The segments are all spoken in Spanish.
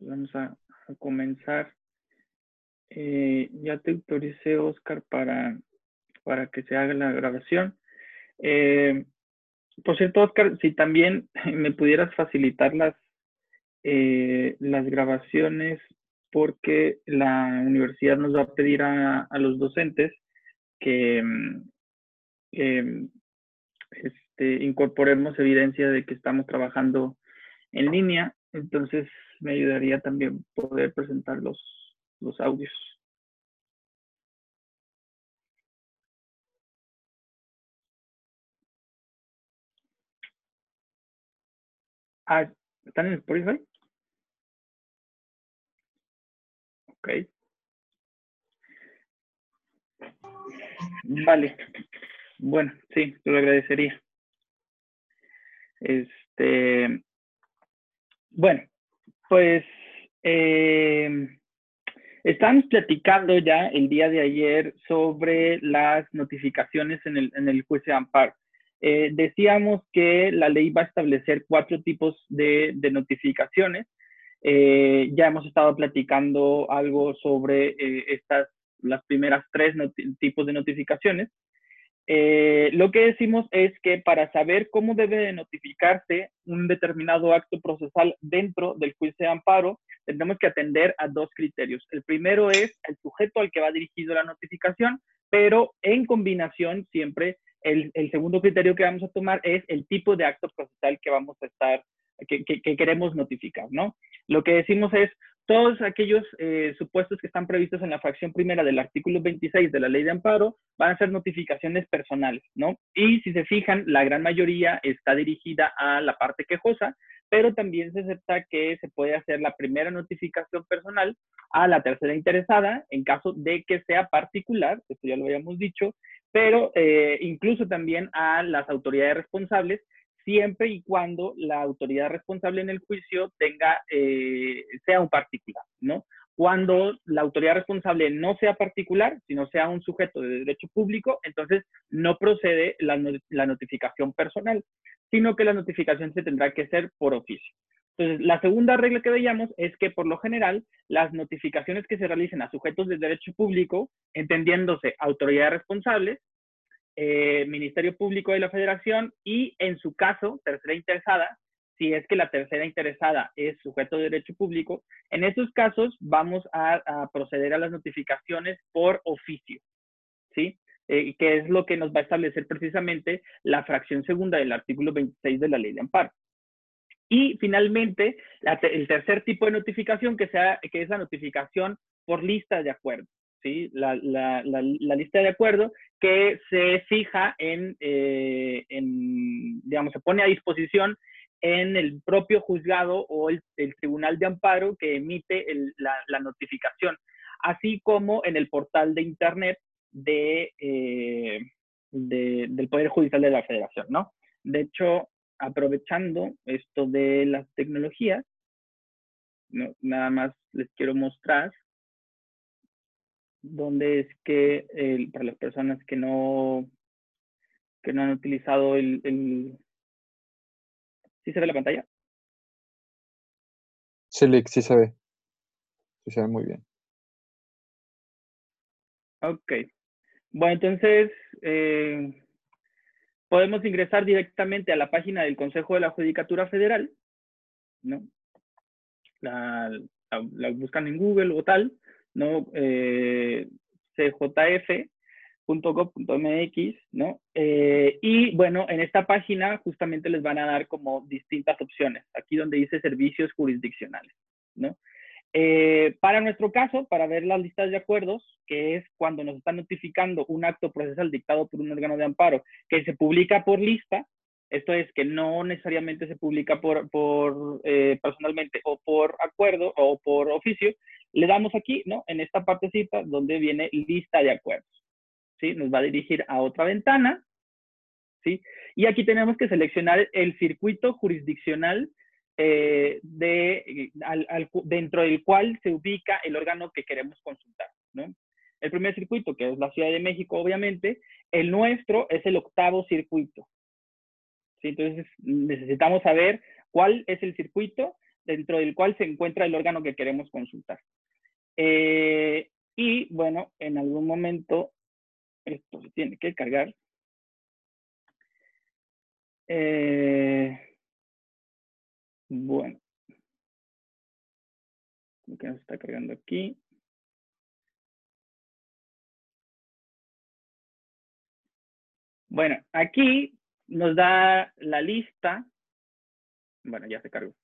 Vamos a, comenzar. Eh, ya te autoricé, Oscar, para, para que se haga la grabación. Eh, por cierto, Oscar, si también me pudieras facilitar las, eh, las grabaciones, porque la universidad nos va a pedir a, los docentes que, mm, este, incorporemos evidencia de que estamos trabajando en línea. Entonces, me ayudaría también poder presentar los, los audios. Ah, ¿están en Spotify? Ok. Vale. Bueno, sí, lo agradecería. Este, bueno, pues eh, estamos platicando ya el día de ayer sobre las notificaciones en el, en el juicio de amparo. Eh, decíamos que la ley va a establecer cuatro tipos de, notificaciones. Eh, ya hemos estado platicando algo sobre eh, estas, las primeras tres tipos de notificaciones. Lo que decimos es que para saber cómo debe de notificarse un determinado acto procesal dentro del juicio de amparo, tendremos que atender a dos criterios. El primero es el sujeto al que va dirigido la notificación, pero en combinación siempre el, segundo criterio que vamos a tomar es el tipo de acto procesal que vamos a estar, que, queremos notificar, ¿no? Lo que decimos es, todos aquellos eh, supuestos que están previstos en la fracción primera del artículo 26 de la ley de amparo van a ser notificaciones personales, ¿no? Y si se fijan, la gran mayoría está dirigida a la parte quejosa, pero también se acepta que se puede hacer la primera notificación personal a la tercera interesada en caso de que sea particular, esto ya lo habíamos dicho, pero eh, incluso también a las autoridades responsables, siempre y cuando la autoridad responsable en el juicio tenga, eh, sea un particular, ¿no? Cuando la autoridad responsable no sea particular, sino sea un sujeto de derecho público, entonces no procede la, la notificación personal, sino que la notificación se tendrá que hacer por oficio. Entonces, la segunda regla que veíamos es que por lo general las notificaciones que se realicen a sujetos de derecho público, entendiéndose autoridades responsables, eh, Ministerio Público de la Federación y en su caso, tercera interesada, si es que la tercera interesada es sujeto de derecho público, en esos casos vamos a, proceder a las notificaciones por oficio, ¿sí? Eh, que es lo que nos va a establecer precisamente la fracción segunda del artículo 26 de la ley de amparo. Y finalmente, el tercer tipo de notificación, que, que es la notificación por lista de acuerdo. ¿Sí? La, lista de acuerdo que se fija en, eh, en, digamos, se pone a disposición en el propio juzgado o el, tribunal de amparo que emite la, notificación, así como en el portal de Internet de, eh, del Poder Judicial de la Federación, ¿no? De hecho, aprovechando esto de las tecnologías, nada más les quiero mostrar dónde es que para las personas que no que no han utilizado el, el ¿sí se ve la pantalla? Sí, sí se ve. Sí se ve muy bien. Ok. Bueno, entonces, eh, podemos ingresar directamente a la página del Consejo de la Judicatura Federal, ¿no? La, buscan en Google o tal, ¿no? Eh, cjf.gov.mx, ¿no? Eh, y bueno, en esta página justamente les van a dar como distintas opciones, aquí donde dice servicios jurisdiccionales, ¿no? Eh, para nuestro caso, para ver las listas de acuerdos, que es cuando nos están notificando un acto procesal dictado por un órgano de amparo que se publica por lista, esto es que no necesariamente se publica por, por eh, personalmente o por acuerdo o por oficio, le damos aquí, ¿no? En esta partecita donde viene lista de acuerdos, ¿sí? Nos va a dirigir a otra ventana, ¿sí? Y aquí tenemos que seleccionar el circuito jurisdiccional eh, de, dentro del cual se ubica el órgano que queremos consultar. ¿no? El primer circuito, que es la Ciudad de México, obviamente, el nuestro es el octavo circuito. ¿sí? Entonces necesitamos saber cuál es el circuito dentro del cual se encuentra el órgano que queremos consultar. Eh, y bueno, en algún momento esto se tiene que cargar. Eh, bueno. Lo que nos está cargando aquí. Bueno, aquí nos da la lista. Bueno, ya se cargó.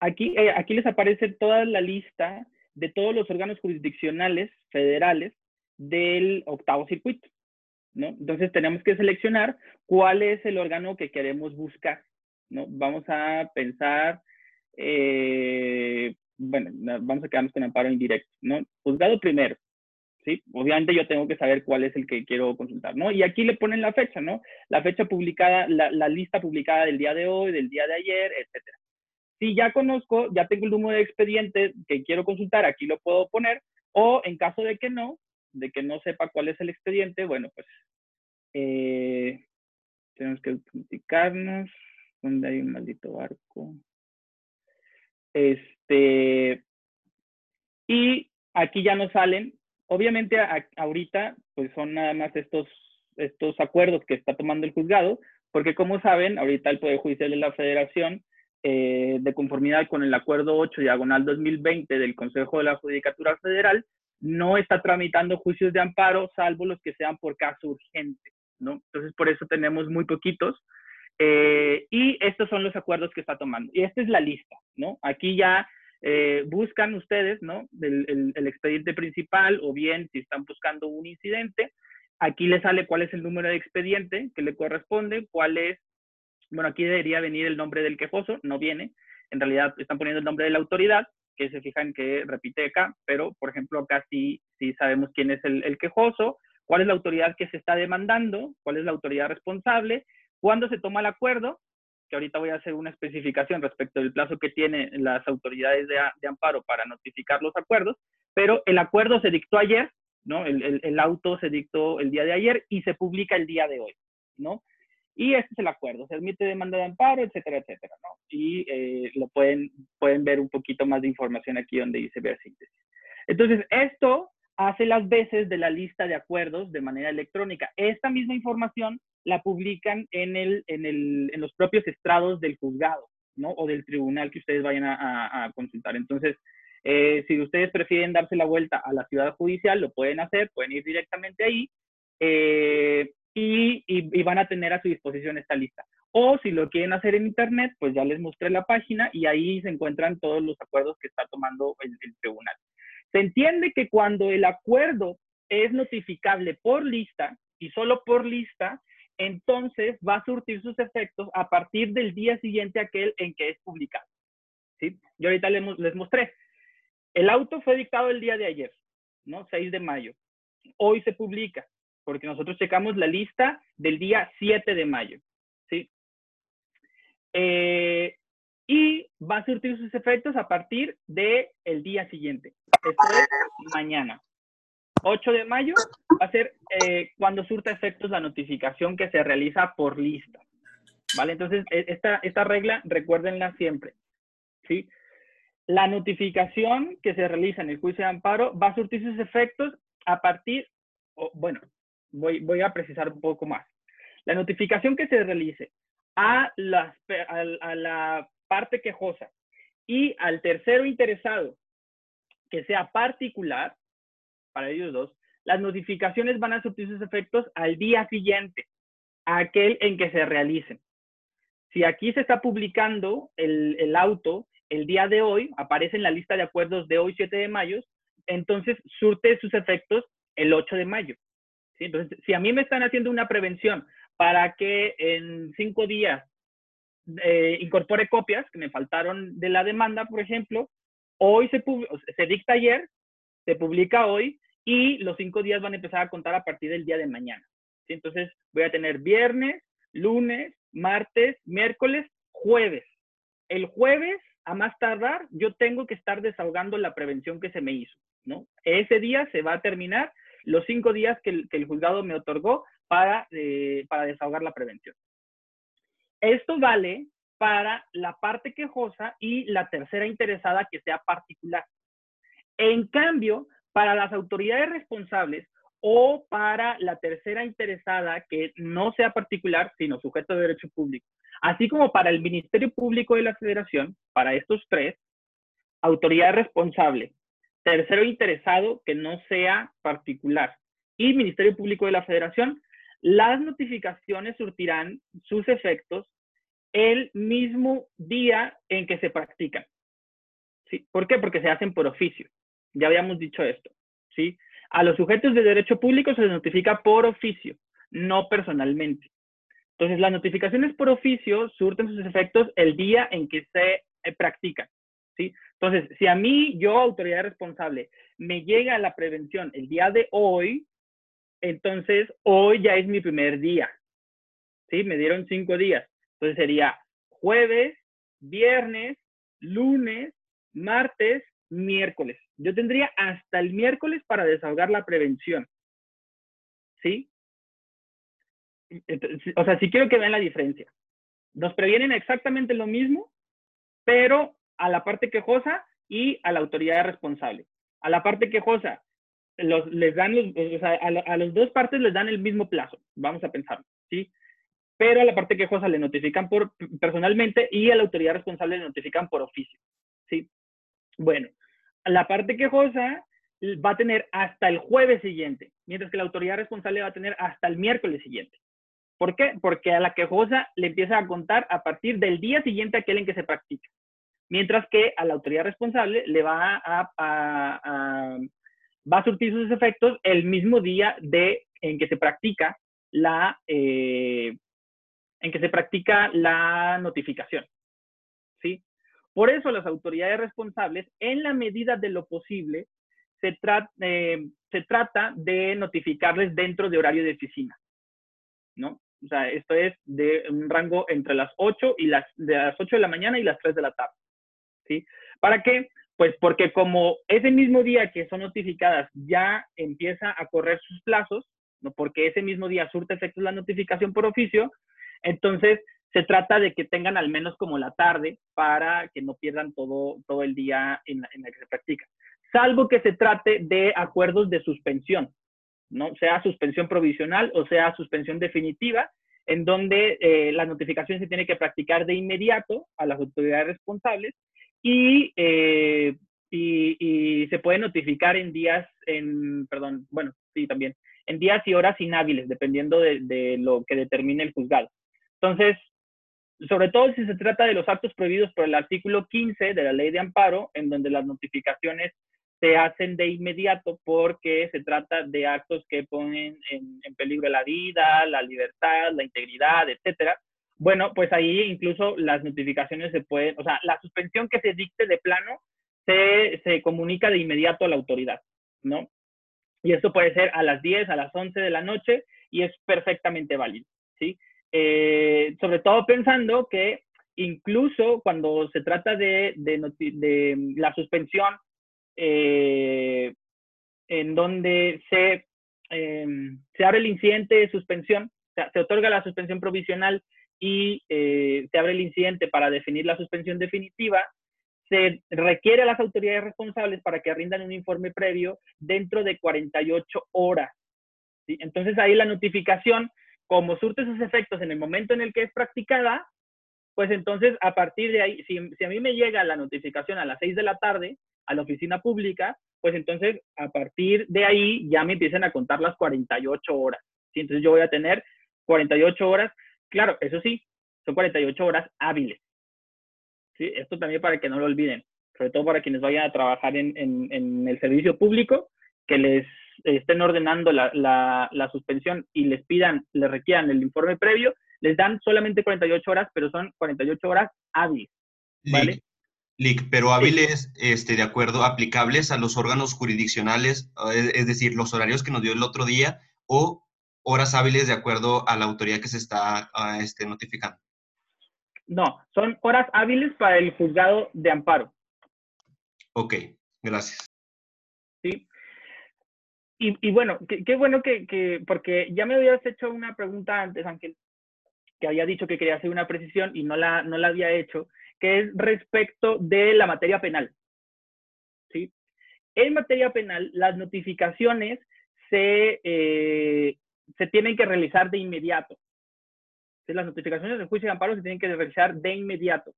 Aquí, eh, aquí les aparece toda la lista de todos los órganos jurisdiccionales federales del octavo circuito. ¿no? Entonces tenemos que seleccionar cuál es el órgano que queremos buscar. ¿no? Vamos a pensar, eh, bueno, vamos a quedarnos con amparo indirecto. ¿no? Juzgado primero. ¿sí? Obviamente yo tengo que saber cuál es el que quiero consultar, ¿no? Y aquí le ponen la fecha, ¿no? La fecha publicada, la, la lista publicada del día de hoy, del día de ayer, etcétera. Si ya conozco, ya tengo el número de expediente que quiero consultar, aquí lo puedo poner, o en caso de que no, de que no sepa cuál es el expediente, bueno, pues eh, tenemos que autenticarnos, donde hay un maldito barco. Este, y aquí ya nos salen, obviamente ahorita pues son nada más estos, estos acuerdos que está tomando el juzgado, porque como saben, ahorita el Poder Judicial de la Federación eh, de conformidad con el Acuerdo 8 Diagonal 2020 del Consejo de la Judicatura Federal, no está tramitando juicios de amparo, salvo los que sean por caso urgente, ¿no? Entonces, por eso tenemos muy poquitos. Eh, y estos son los acuerdos que está tomando. Y esta es la lista, ¿no? Aquí ya eh, buscan ustedes, ¿no? El, el, expediente principal o bien si están buscando un incidente, aquí les sale cuál es el número de expediente que le corresponde, cuál es bueno, aquí debería venir el nombre del quejoso, no viene. En realidad están poniendo el nombre de la autoridad, que se fijan que repite acá, pero por ejemplo acá sí, sabemos quién es el, quejoso, cuál es la autoridad que se está demandando, cuál es la autoridad responsable, cuándo se toma el acuerdo, que ahorita voy a hacer una especificación respecto del plazo que tienen las autoridades de, amparo para notificar los acuerdos, pero el acuerdo se dictó ayer, ¿no? El, el, auto se dictó el día de ayer y se publica el día de hoy, ¿no? Y este es el acuerdo, se admite demanda de amparo, etcétera, etcétera, ¿no? Y eh, lo pueden, pueden ver un poquito más de información aquí donde dice ver síntesis. Entonces, esto hace las veces de la lista de acuerdos de manera electrónica. Esta misma información la publican en, el, en, el, en los propios estrados del juzgado, ¿no? O del tribunal que ustedes vayan a, consultar. Entonces, eh, si ustedes prefieren darse la vuelta a la ciudad judicial, lo pueden hacer, pueden ir directamente ahí. Eh, y, van a tener a su disposición esta lista. O si lo quieren hacer en internet, pues ya les mostré la página y ahí se encuentran todos los acuerdos que está tomando el, tribunal. Se entiende que cuando el acuerdo es notificable por lista y solo por lista, entonces va a surtir sus efectos a partir del día siguiente aquel en que es publicado. ¿sí? Yo ahorita les, les mostré. El auto fue dictado el día de ayer, ¿no? 6 de mayo. Hoy se publica porque nosotros checamos la lista del día 7 de mayo, ¿sí? Eh, y va a surtir sus efectos a partir del el día siguiente. Es mañana. 8 de mayo va a ser eh, cuando surta efectos la notificación que se realiza por lista. ¿Vale? Entonces, e, esta, esta regla, recuérdenla siempre. ¿Sí? La notificación que se realiza en el juicio de amparo va a surtir sus efectos a partir, bueno, voy, a precisar un poco más. La notificación que se realice a, a, la parte quejosa y al tercero interesado que sea particular, para ellos dos, las notificaciones van a surtir sus efectos al día siguiente, aquel en que se realicen. Si aquí se está publicando el, el, auto el día de hoy, aparece en la lista de acuerdos de hoy, 7 de mayo, entonces surte sus efectos el 8 de mayo. Entonces, si a mí me están haciendo una prevención para que en cinco días eh, incorpore copias que me faltaron de la demanda, por ejemplo, hoy se, se dicta ayer, se publica hoy y los cinco días van a empezar a contar a partir del día de mañana. Entonces, voy a tener viernes, lunes, martes, miércoles, jueves. El jueves, a más tardar, yo tengo que estar desahogando la prevención que se me hizo, ¿no? Ese día se va a terminar los cinco días que el, juzgado me otorgó para, eh, para desahogar la prevención. Esto vale para la parte quejosa y la tercera interesada que sea particular. En cambio, para las autoridades responsables o para la tercera interesada que no sea particular, sino sujeto de derecho público, así como para el Ministerio Público de la Federación, para estos tres, autoridad responsable, tercero interesado que no sea particular y Ministerio Público de la Federación, las notificaciones surtirán sus efectos el mismo día en que se practican. ¿Sí? ¿Por qué? Porque se hacen por oficio. Ya habíamos dicho esto. ¿sí? A los sujetos de derecho público se les notifica por oficio, no personalmente. Entonces, las notificaciones por oficio surten sus efectos el día en que se eh, practican. Entonces, si a mí, yo, autoridad responsable, me llega la prevención el día de hoy, entonces hoy ya es mi primer día. ¿sí? Me dieron cinco días. Entonces sería jueves, viernes, lunes, martes, miércoles. Yo tendría hasta el miércoles para desahogar la prevención. ¿Sí? o sea, sí quiero que vean la diferencia. Nos previenen exactamente lo mismo, pero a la parte quejosa y a la autoridad responsable. A la parte quejosa, los, les dan o sea, a, a las dos partes les dan el mismo plazo, vamos a pensar, ¿sí? Pero a la parte quejosa le notifican por, personalmente y a la autoridad responsable le notifican por oficio, ¿sí? Bueno, la parte quejosa va a tener hasta el jueves siguiente, mientras que la autoridad responsable va a tener hasta el miércoles siguiente. ¿Por qué? Porque a la quejosa le empieza a contar a partir del día siguiente aquel en que se practica. Mientras que a la autoridad responsable le va a, va a surtir sus efectos el mismo día de, en que se practica la, eh, en que se practica la notificación. ¿sí? Por eso las autoridades responsables, en la medida de lo posible, se, eh, se trata de notificarles dentro de horario de oficina. ¿no? O sea, esto es de un rango entre las 8 y las, de las 8 de la mañana y las 3 de la tarde. ¿Para qué? Pues porque como ese mismo día que son notificadas ya empieza a correr sus plazos, ¿no? porque ese mismo día surte efectos la notificación por oficio, entonces se trata de que tengan al menos como la tarde para que no pierdan todo, todo el día en, en el que se practica. Salvo que se trate de acuerdos de suspensión, ¿no? Sea suspensión provisional o sea suspensión definitiva, en donde eh, la notificación se tiene que practicar de inmediato a las autoridades responsables y, eh, y, se puede notificar en días, en, perdón, bueno, sí, también, en días y horas inhábiles, dependiendo de, de lo que determine el juzgado. Entonces, sobre todo si se trata de los actos prohibidos por el artículo 15 de la ley de amparo, en donde las notificaciones se hacen de inmediato porque se trata de actos que ponen en, en, peligro la vida, la libertad, la integridad, etcétera. Bueno, pues ahí incluso las notificaciones se pueden, o sea, la suspensión que se dicte de plano se, se comunica de inmediato a la autoridad, ¿no? Y esto puede ser a las 10, a las 11 de la noche y es perfectamente válido, ¿sí? Eh, sobre todo pensando que incluso cuando se trata de, de, de la suspensión eh, en donde se, eh, se abre el incidente de suspensión, o sea, se otorga la suspensión provisional y eh, se abre el incidente para definir la suspensión definitiva, se requiere a las autoridades responsables para que rindan un informe previo dentro de 48 horas. ¿sí? Entonces ahí la notificación como surte sus efectos en el momento en el que es practicada, pues entonces a partir de ahí, si, si, a mí me llega la notificación a las 6 de la tarde a la oficina pública, pues entonces a partir de ahí ya me empiezan a contar las 48 horas. ¿sí? Entonces yo voy a tener 48 horas, claro, eso sí, son 48 horas hábiles. ¿sí? Esto también para que no lo olviden, sobre todo para quienes vayan a trabajar en, en, en el servicio público, que les estén ordenando la, la, la, suspensión y les pidan, les requieran el informe previo, les dan solamente 48 horas, pero son 48 horas hábiles. ¿vale? Lic, pero hábiles, este, de acuerdo, aplicables a los órganos jurisdiccionales, es decir, los horarios que nos dio el otro día, o horas hábiles de acuerdo a la autoridad que se está uh, este, notificando. No, son horas hábiles para el juzgado de amparo. Ok, gracias. Sí, y, y, bueno, qué, qué bueno que, que, porque ya me habías hecho una pregunta antes, Ángel, que había dicho que quería hacer una precisión y no la, no la había hecho, que es respecto de la materia penal. ¿sí? En materia penal, las notificaciones se, eh, se tienen que realizar de inmediato. Las notificaciones del juicio de amparo se tienen que realizar de inmediato.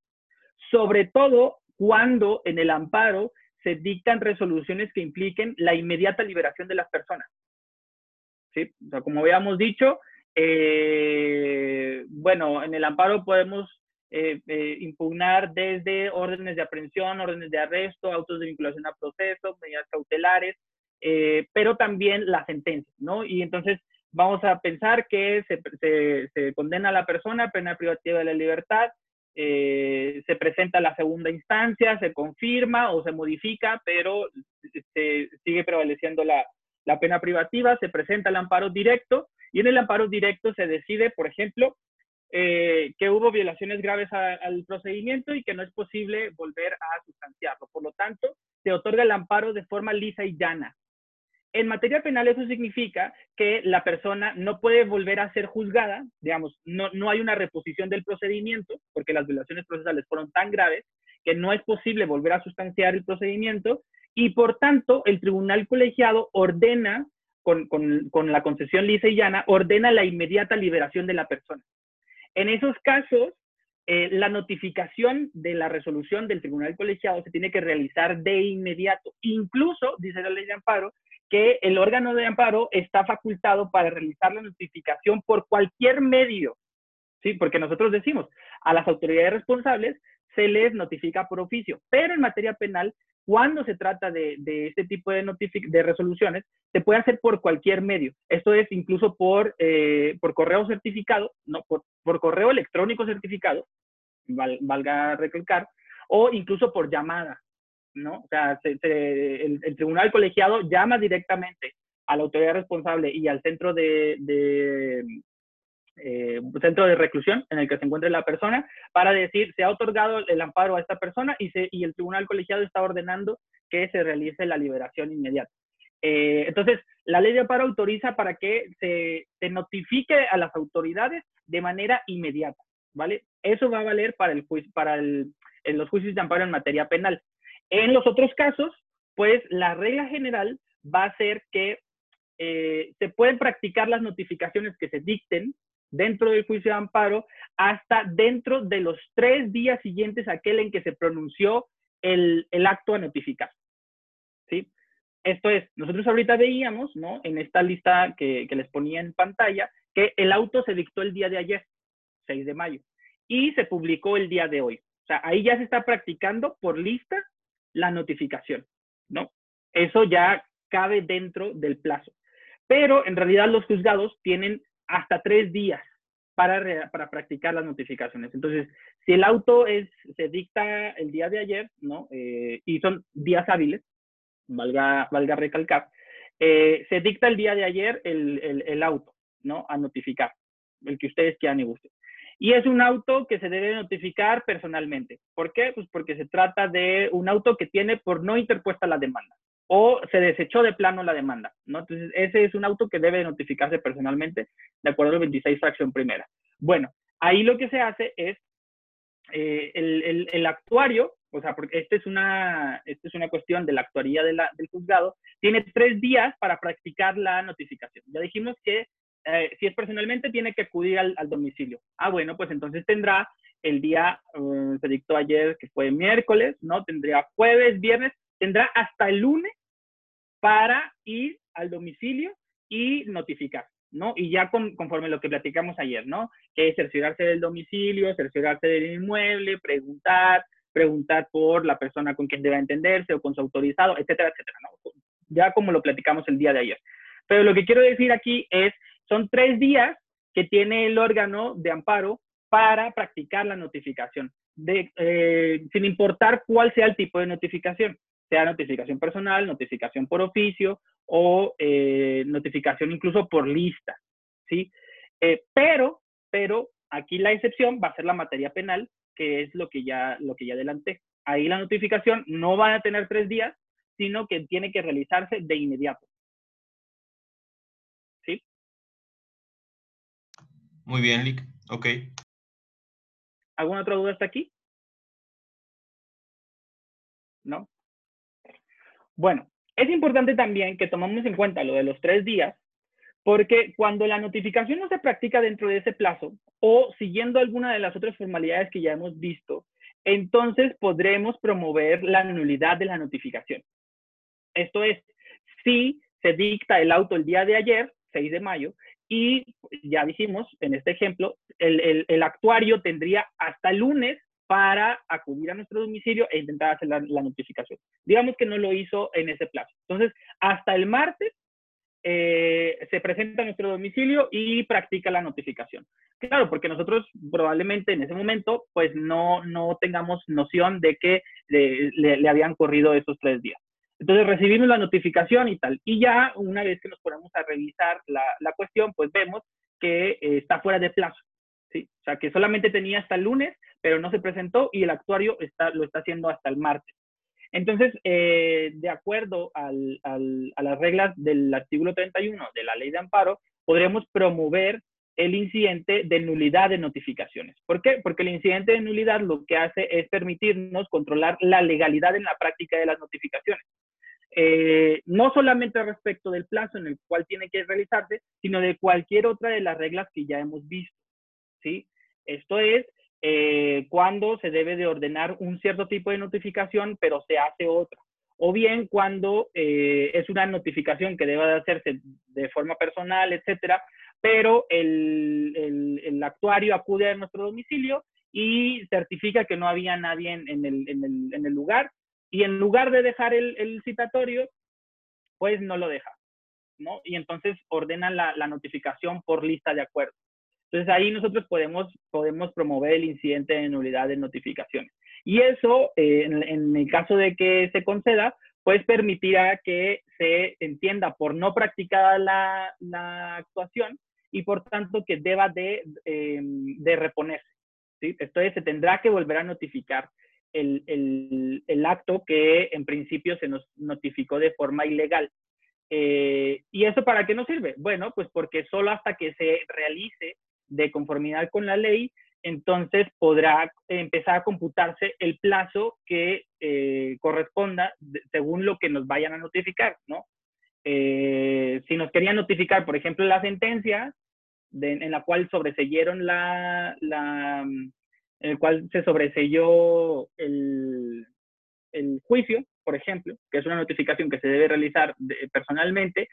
Sobre todo cuando en el amparo se dictan resoluciones que impliquen la inmediata liberación de las personas. ¿Sí? Como habíamos dicho, eh, bueno, en el amparo podemos eh, eh, impugnar desde órdenes de aprehensión, órdenes de arresto, autos de vinculación a proceso, medidas cautelares, pero también la sentencia, ¿no? Y entonces vamos a pensar que se, se, condena a la persona a pena privativa de la libertad, se presenta la segunda instancia, se confirma o se modifica, pero se sigue prevaleciendo la, la pena privativa, se presenta el amparo directo y en el amparo directo se decide, por ejemplo, eh, que hubo violaciones graves al procedimiento y que no es posible volver a sustanciarlo. Por lo tanto, se otorga el amparo de forma lisa y llana. En materia penal eso significa que la persona no puede volver a ser juzgada, digamos, no, no hay una reposición del procedimiento, porque las violaciones procesales fueron tan graves que no es posible volver a sustanciar el procedimiento y por tanto el tribunal colegiado ordena con, con, la concesión lisa y llana, ordena la inmediata liberación de la persona. En esos casos, eh, la notificación de la resolución del tribunal colegiado se tiene que realizar de inmediato. Incluso, dice la ley de amparo, que el órgano de amparo está facultado para realizar la notificación por cualquier medio, ¿sí? Porque nosotros decimos, a las autoridades responsables se les notifica por oficio, pero en materia penal cuando se trata de, este tipo de, de resoluciones, se puede hacer por cualquier medio. Esto es incluso por, eh, por correo certificado, no, por, correo electrónico certificado, valga recalcar, o incluso por llamada, ¿no? O sea, el, tribunal colegiado llama directamente a la autoridad responsable y al centro de, eh, centro de reclusión en el que se encuentre la persona para decir se ha otorgado el amparo a esta persona y, se, y el tribunal colegiado está ordenando que se realice la liberación inmediata. Eh, entonces, la ley de amparo autoriza para que se, se, notifique a las autoridades de manera inmediata, ¿vale? Eso va a valer para, el, para el, en los juicios de amparo en materia penal. En los otros casos, pues la regla general va a ser que eh, se pueden practicar las notificaciones que se dicten dentro del juicio de amparo hasta dentro de los tres días siguientes a aquel en que se pronunció el, acto a notificar. ¿Sí? Esto es, nosotros ahorita veíamos, ¿no? En esta lista que, les ponía en pantalla, que el auto se dictó el día de ayer, 6 de mayo, y se publicó el día de hoy. O sea, ahí ya se está practicando por lista la notificación, ¿no? Eso ya cabe dentro del plazo. Pero en realidad los juzgados tienen hasta tres días para, para practicar las notificaciones. Entonces, si el auto es, se dicta el día de ayer, ¿no? Eh, y son días hábiles, valga, valga recalcar, eh, se dicta el día de ayer el, el, el, auto, ¿no? A notificar, el que ustedes quieran y gusten. Y es un auto que se debe notificar personalmente. ¿Por qué? Pues porque se trata de un auto que tiene por no interpuesta la demanda o se desechó de plano la demanda, ¿no? Entonces, ese es un auto que debe notificarse personalmente de acuerdo al 26 fracción primera. Bueno, ahí lo que se hace es eh, el, el, actuario, o sea, porque esta es una, esta es una cuestión de la actuaría del juzgado, tiene tres días para practicar la notificación. Ya dijimos que eh, si es personalmente, tiene que acudir al, domicilio. Ah, bueno, pues entonces tendrá el día, eh, se dictó ayer que fue miércoles, ¿no? Tendría jueves, viernes, tendrá hasta el lunes para ir al domicilio y notificar, ¿no? Y ya con, conforme lo que platicamos ayer, ¿no? Que es cerciorarse del domicilio, cerciorarse del inmueble, preguntar, preguntar por la persona con quien deba entenderse o con su autorizado, etcétera, etcétera, ¿no? Ya como lo platicamos el día de ayer. Pero lo que quiero decir aquí es, son tres días que tiene el órgano de amparo para practicar la notificación, eh, sin importar cuál sea el tipo de notificación sea notificación personal, notificación por oficio o eh, notificación incluso por lista, ¿sí? Eh, pero, pero aquí la excepción va a ser la materia penal, que es lo que ya, lo que ya adelanté. Ahí la notificación no va a tener tres días, sino que tiene que realizarse de inmediato. Muy bien, Lick. Ok. ¿Alguna otra duda hasta aquí? ¿No? Bueno, es importante también que tomemos en cuenta lo de los tres días, porque cuando la notificación no se practica dentro de ese plazo o siguiendo alguna de las otras formalidades que ya hemos visto, entonces podremos promover la nulidad de la notificación. Esto es, si se dicta el auto el día de ayer, 6 de mayo, y ya dijimos en este ejemplo, el, actuario tendría hasta el lunes para acudir a nuestro domicilio e intentar hacer la, notificación. Digamos que no lo hizo en ese plazo. Entonces, hasta el martes eh, se presenta a nuestro domicilio y practica la notificación. Claro, porque nosotros probablemente en ese momento pues no, no tengamos noción de que le habían corrido esos tres días. Entonces recibimos la notificación y tal. Y ya una vez que nos ponemos a revisar la, la cuestión, pues vemos que eh, está fuera de plazo. ¿sí? O sea, que solamente tenía hasta el lunes, pero no se presentó y el actuario está, lo está haciendo hasta el martes. Entonces, eh, de acuerdo al, al, a las reglas del artículo 31 de la ley de amparo, podremos promover el incidente de nulidad de notificaciones. ¿Por qué? Porque el incidente de nulidad lo que hace es permitirnos controlar la legalidad en la práctica de las notificaciones. Eh, no solamente respecto del plazo en el cual tiene que realizarse, sino de cualquier otra de las reglas que ya hemos visto. ¿sí? Esto es eh, cuando se debe de ordenar un cierto tipo de notificación, pero se hace otra. O bien cuando eh, es una notificación que debe de hacerse de forma personal, etcétera, pero el, el, actuario acude a nuestro domicilio y certifica que no había nadie en, el, en el lugar y en lugar de dejar el, citatorio, pues no lo deja, ¿no? Y entonces ordenan la, notificación por lista de acuerdo. Entonces ahí nosotros podemos, podemos promover el incidente de nulidad de notificaciones. Y eso, eh, en, el caso de que se conceda, pues permitirá que se entienda por no practicada la, actuación y por tanto que deba de, em, de reponerse. ¿sí? Entonces se tendrá que volver a notificar el, el, acto que en principio se nos notificó de forma ilegal. Eh, ¿Y eso para qué nos sirve? Bueno, pues porque solo hasta que se realice de conformidad con la ley, entonces podrá empezar a computarse el plazo que eh, corresponda según lo que nos vayan a notificar, ¿no? Eh, si nos querían notificar, por ejemplo, la sentencia en la cual sobreseyeron la, la, en el cual se sobreselló el, el juicio, por ejemplo, que es una notificación que se debe realizar personalmente,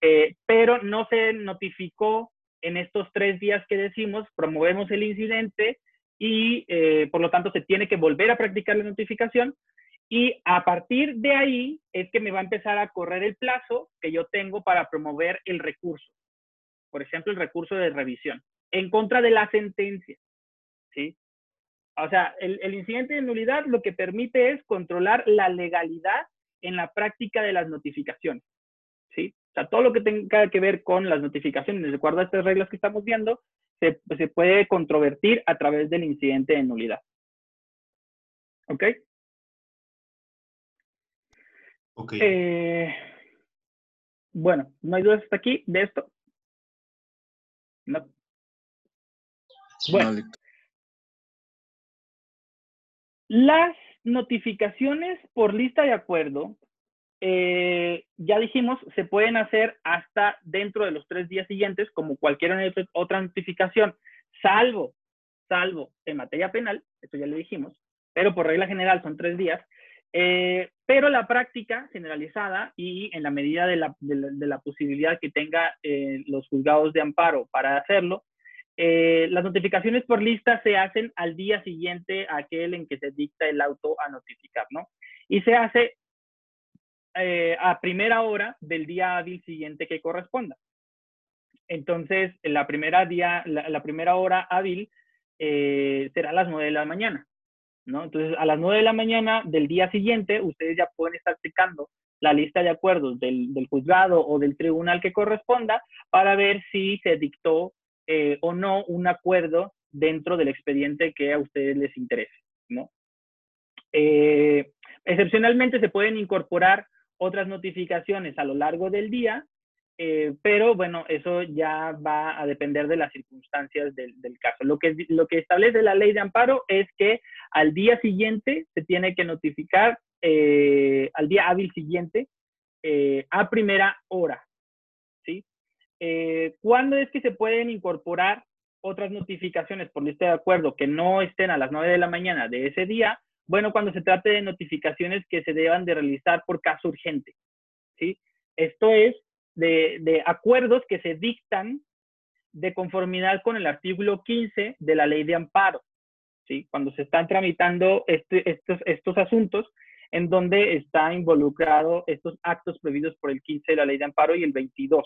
eh, pero no se notificó en estos tres días que decimos, promovemos el incidente y eh, por lo tanto se tiene que volver a practicar la notificación y a partir de ahí es que me va a empezar a correr el plazo que yo tengo para promover el recurso. Por ejemplo, el recurso de revisión en contra de la sentencia. ¿sí? O sea, el, incidente de nulidad lo que permite es controlar la legalidad en la práctica de las notificaciones. ¿sí? O sea, todo lo que tenga que ver con las notificaciones, de acuerdo a estas reglas que estamos viendo, se, puede controvertir a través del incidente de nulidad. ¿Ok? Ok. Eh, bueno, ¿no hay dudas hasta aquí de esto? No. Bueno. Las notificaciones por lista de acuerdo, eh, ya dijimos, se pueden hacer hasta dentro de los tres días siguientes, como cualquier otra notificación, salvo, salvo en materia penal, esto ya le dijimos, pero por regla general son tres días, eh, pero la práctica generalizada y en la medida de la, posibilidad que tenga eh, los juzgados de amparo para hacerlo, eh, las notificaciones por lista se hacen al día siguiente a aquel en que se dicta el auto a notificar, ¿no? Y se hace eh, a primera hora del día hábil siguiente que corresponda. Entonces, la primera, día, la, primera hora hábil eh, será a las 9 de la mañana, ¿no? Entonces, a las 9 de la mañana del día siguiente, ustedes ya pueden estar checando la lista de acuerdos del, del juzgado o del tribunal que corresponda para ver si se dictó eh, o no un acuerdo dentro del expediente que a ustedes les interese, ¿no? Eh, excepcionalmente se pueden incorporar otras notificaciones a lo largo del día eh, pero bueno, eso ya va a depender de las circunstancias del, caso. Lo que, lo que establece la ley de amparo es que al día siguiente se tiene que notificar, al día hábil siguiente, a primera hora. ¿Sí? ¿Cuándo es que se pueden incorporar otras notificaciones por lista de acuerdo que no estén a las 9 de la mañana de ese día? Bueno, cuando se trate de notificaciones que se deban de realizar por caso urgente. ¿sí? Esto es de, acuerdos que se dictan de conformidad con el artículo 15 de la ley de amparo, ¿sí? cuando se están tramitando este, estos, estos asuntos en donde está involucrado estos actos prohibidos por el 15 de la ley de amparo y el 22.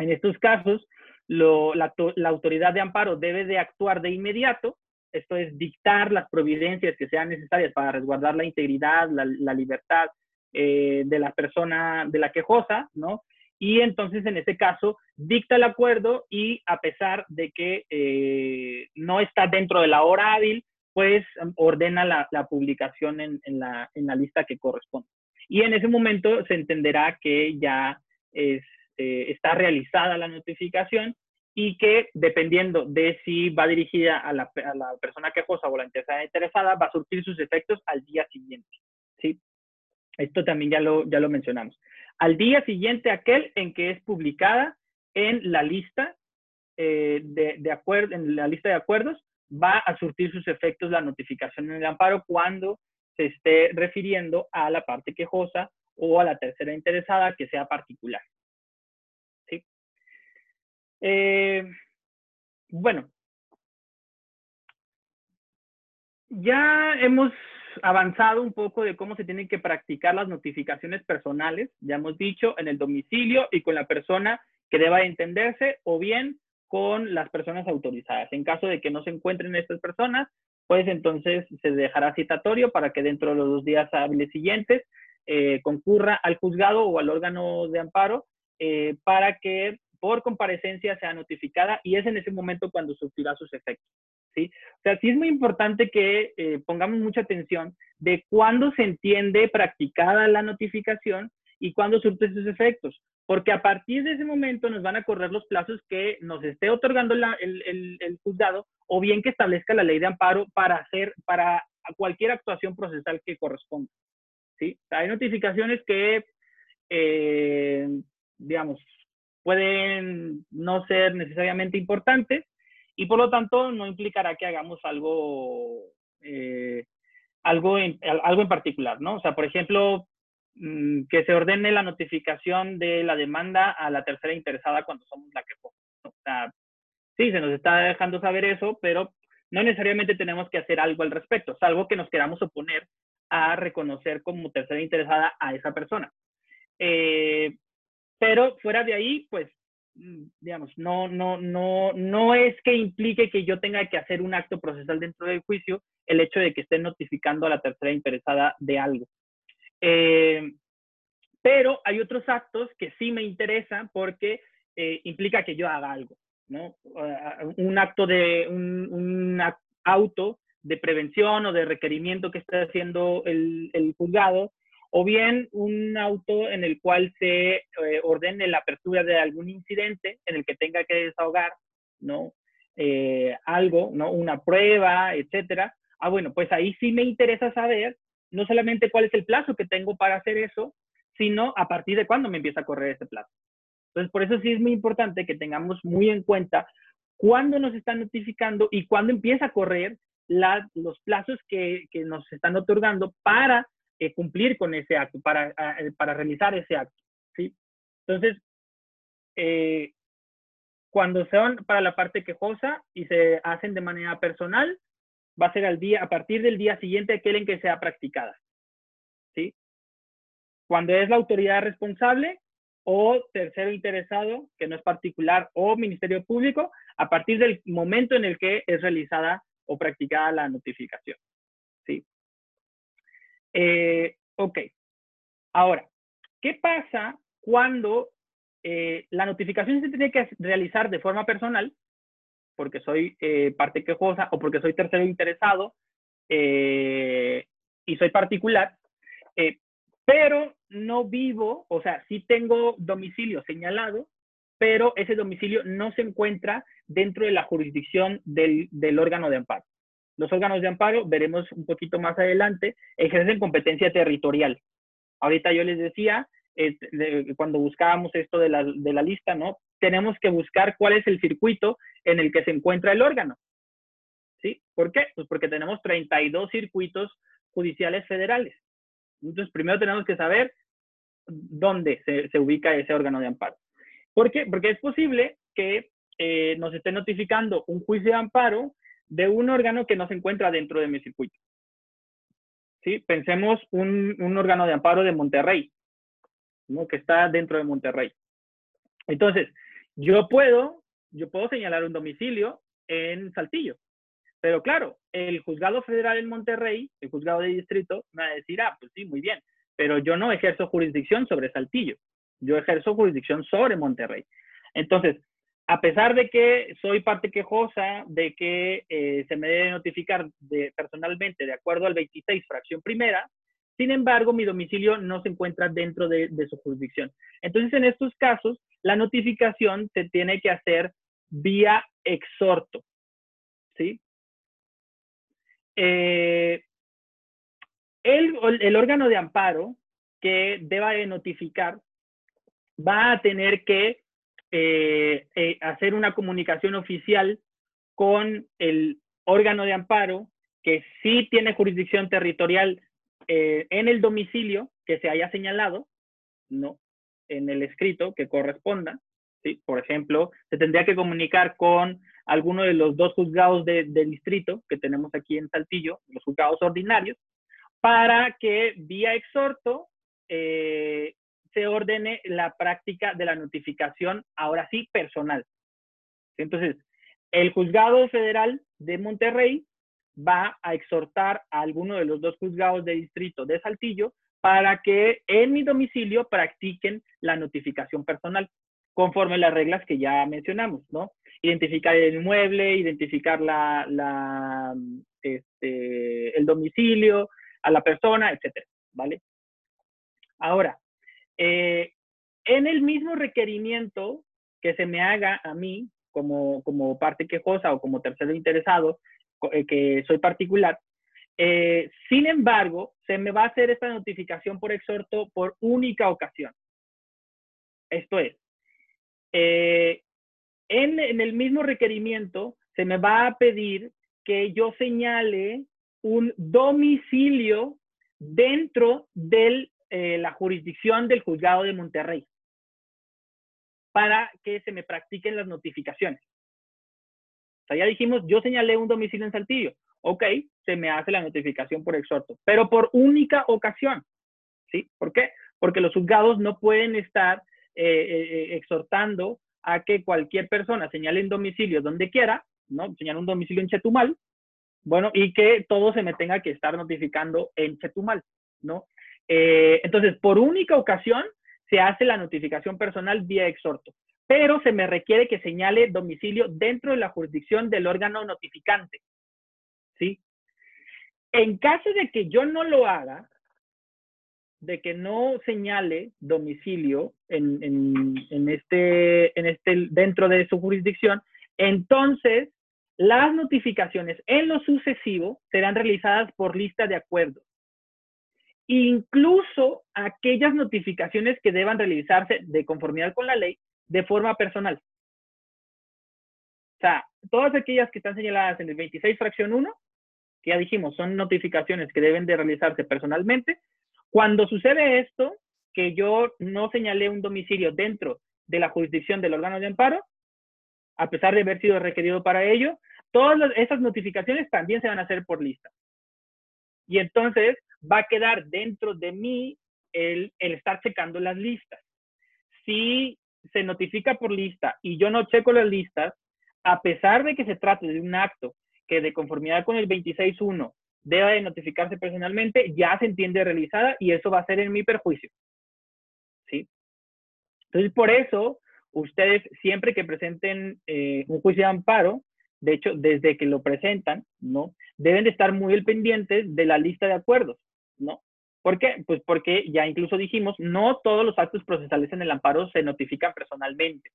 En estos casos, la, autoridad de amparo debe de actuar de inmediato, esto es dictar las providencias que sean necesarias para resguardar la integridad, la, libertad eh, de la persona, de la quejosa, ¿no? y entonces en ese caso dicta el acuerdo y a pesar de que eh, no está dentro de la hora hábil, pues ordena la, publicación en, la, lista que corresponde. Y en ese momento se entenderá que ya eh, está realizada la notificación y que dependiendo de si va dirigida a la, persona quejosa o la interesada interesada, va a surtir sus efectos al día siguiente. ¿sí? Esto también ya lo, ya lo mencionamos al día siguiente aquel en que es publicada en la lista eh, de, en la lista de acuerdos, va a surtir sus efectos la notificación en el amparo cuando se esté refiriendo a la parte quejosa o a la tercera interesada que sea particular. Eh, bueno, ya hemos avanzado un poco de cómo se tienen que practicar las notificaciones personales, ya hemos dicho, en el domicilio y con la persona que deba entenderse o bien con las personas autorizadas. En caso de que no se encuentren estas personas, pues entonces se dejará citatorio para que dentro de los dos días hábiles siguientes eh, concurra al juzgado o al órgano de amparo eh, para que por comparecencia sea notificada y es en ese momento cuando sufrirá sus efectos. ¿sí? O sea, sí es muy importante que eh, pongamos mucha atención de cuándo se entiende practicada la notificación y cuándo surte sus efectos, porque a partir de ese momento nos van a correr los plazos que nos esté otorgando el, el, juzgado o bien que establezca la ley de amparo para hacer, para cualquier actuación procesal que corresponda. ¿sí? Hay notificaciones que, eh, digamos, pueden no ser necesariamente importantes, y por lo tanto no implicará que hagamos algo, eh, algo, en, algo en particular, ¿no? O sea, por ejemplo, mm, que se ordene la notificación de la demanda a la tercera interesada cuando somos la que ¿no? O sea, sí, se nos está dejando saber eso, pero no necesariamente tenemos que hacer algo al respecto, salvo que nos queramos oponer a reconocer como tercera interesada a esa persona. Eh, pero fuera de ahí, pues Mm, digamos, no, no, no, no es que implique que yo tenga que hacer un acto procesal dentro del juicio el hecho de que esté notificando a la tercera interesada de algo. Eh, pero hay otros actos que sí me interesan porque eh, implica que yo haga algo, ¿no? Uh, un acto de, un, un, auto de prevención o de requerimiento que está haciendo el, el juzgado o bien un auto en el cual se eh, ordene la apertura de algún incidente en el que tenga que desahogar, ¿no? Eh, algo, ¿no? Una prueba, etcétera. Ah, bueno, pues ahí sí me interesa saber no solamente cuál es el plazo que tengo para hacer eso, sino a partir de cuándo me empieza a correr ese plazo. Entonces, por eso sí es muy importante que tengamos muy en cuenta cuándo nos están notificando y cuándo empieza a correr los plazos que, que nos están otorgando para eh, cumplir con ese acto, para, eh, para realizar ese acto. ¿sí? Entonces, eh, cuando sean para la parte quejosa y se hacen de manera personal, va a ser al día, a partir del día siguiente aquel en que sea practicada. ¿sí? Cuando es la autoridad responsable o tercero interesado, que no es particular, o Ministerio Público, a partir del momento en el que es realizada o practicada la notificación. Eh, ok. Ahora, ¿qué pasa cuando eh, la notificación se tiene que realizar de forma personal? Porque soy eh, parte quejosa o porque soy tercero interesado y soy particular. pero no vivo, o sea, sí tengo domicilio señalado, pero ese domicilio no se encuentra dentro de la jurisdicción del, del órgano de amparo. Los órganos de amparo, veremos un poquito más adelante, ejercen competencia territorial. Ahorita yo les decía, cuando buscábamos esto de la, de la lista, ¿no? Tenemos que buscar cuál es el circuito en el que se encuentra el órgano. ¿Sí? ¿Por qué? Pues porque tenemos 32 circuitos judiciales federales. Entonces, primero tenemos que saber dónde se, se ubica ese órgano de amparo. ¿Por qué? Porque es posible que eh, nos esté notificando un juicio de amparo de un órgano que no se encuentra dentro de mi circuito. ¿Sí? Pensemos un, un órgano de amparo de Monterrey, ¿no? que está dentro de Monterrey. Entonces, yo puedo, yo puedo señalar un domicilio en Saltillo, pero claro, el juzgado federal en Monterrey, el juzgado de distrito, me va a decir, ah, pues sí, muy bien, pero yo no ejerzo jurisdicción sobre Saltillo, yo ejerzo jurisdicción sobre Monterrey. Entonces, a pesar de que soy parte quejosa de que eh, se me debe notificar personalmente de acuerdo al 26, fracción primera, sin embargo, mi domicilio no se encuentra dentro de, su jurisdicción. Entonces, en estos casos, la notificación se tiene que hacer vía exhorto. ¿Sí? Eh, el, el, órgano de amparo que deba de notificar va a tener que eh, eh, hacer una comunicación oficial con el órgano de amparo que sí tiene jurisdicción territorial eh, en el domicilio que se haya señalado, ¿no? En el escrito que corresponda, ¿sí? Por ejemplo, se tendría que comunicar con alguno de los dos juzgados de, distrito que tenemos aquí en Saltillo, los juzgados ordinarios, para que vía exhorto eh, se ordene la práctica de la notificación, ahora sí, personal. Entonces, el juzgado federal de Monterrey va a exhortar a alguno de los dos juzgados de distrito de Saltillo para que en mi domicilio practiquen la notificación personal, conforme las reglas que ya mencionamos, ¿no? Identificar el inmueble, identificar la, este, el domicilio, a la persona, etcétera, ¿vale? Ahora, eh, en el mismo requerimiento que se me haga a mí como, como parte quejosa o como tercero interesado, eh, que soy particular, eh, sin embargo, se me va a hacer esta notificación por exhorto por única ocasión. Esto es, en, en el mismo requerimiento se me va a pedir que yo señale un domicilio dentro del eh, la jurisdicción del juzgado de Monterrey para que se me practiquen las notificaciones. O sea, ya dijimos, yo señalé un domicilio en Saltillo. Ok, se me hace la notificación por exhorto, pero por única ocasión. ¿Sí? ¿Por qué? Porque los juzgados no pueden estar eh, eh, exhortando a que cualquier persona señale un domicilio donde quiera, ¿no? Señale un domicilio en Chetumal, bueno, y que todo se me tenga que estar notificando en Chetumal, ¿no? Eh, entonces, por única ocasión se hace la notificación personal vía exhorto, pero se me requiere que señale domicilio dentro de la jurisdicción del órgano notificante. ¿Sí? En caso de que yo no lo haga, de que no señale domicilio en, este, en este, dentro de su jurisdicción, entonces las notificaciones en lo sucesivo serán realizadas por lista de acuerdos incluso aquellas notificaciones que deban realizarse de conformidad con la ley de forma personal. O sea, todas aquellas que están señaladas en el 26 fracción 1, que ya dijimos, son notificaciones que deben de realizarse personalmente. Cuando sucede esto, que yo no señalé un domicilio dentro de la jurisdicción del órgano de amparo, a pesar de haber sido requerido para ello, todas esas notificaciones también se van a hacer por lista. Y entonces, va a quedar dentro de mí el, estar checando las listas. Si se notifica por lista y yo no checo las listas, a pesar de que se trate de un acto que de conformidad con el 26.1 deba de notificarse personalmente, ya se entiende realizada y eso va a ser en mi perjuicio. ¿Sí? Entonces, por eso, ustedes siempre que presenten eh, un juicio de amparo, de hecho, desde que lo presentan, ¿no? Deben de estar muy pendientes de la lista de acuerdos. ¿No? ¿Por qué? Pues porque ya incluso dijimos, no todos los actos procesales en el amparo se notifican personalmente.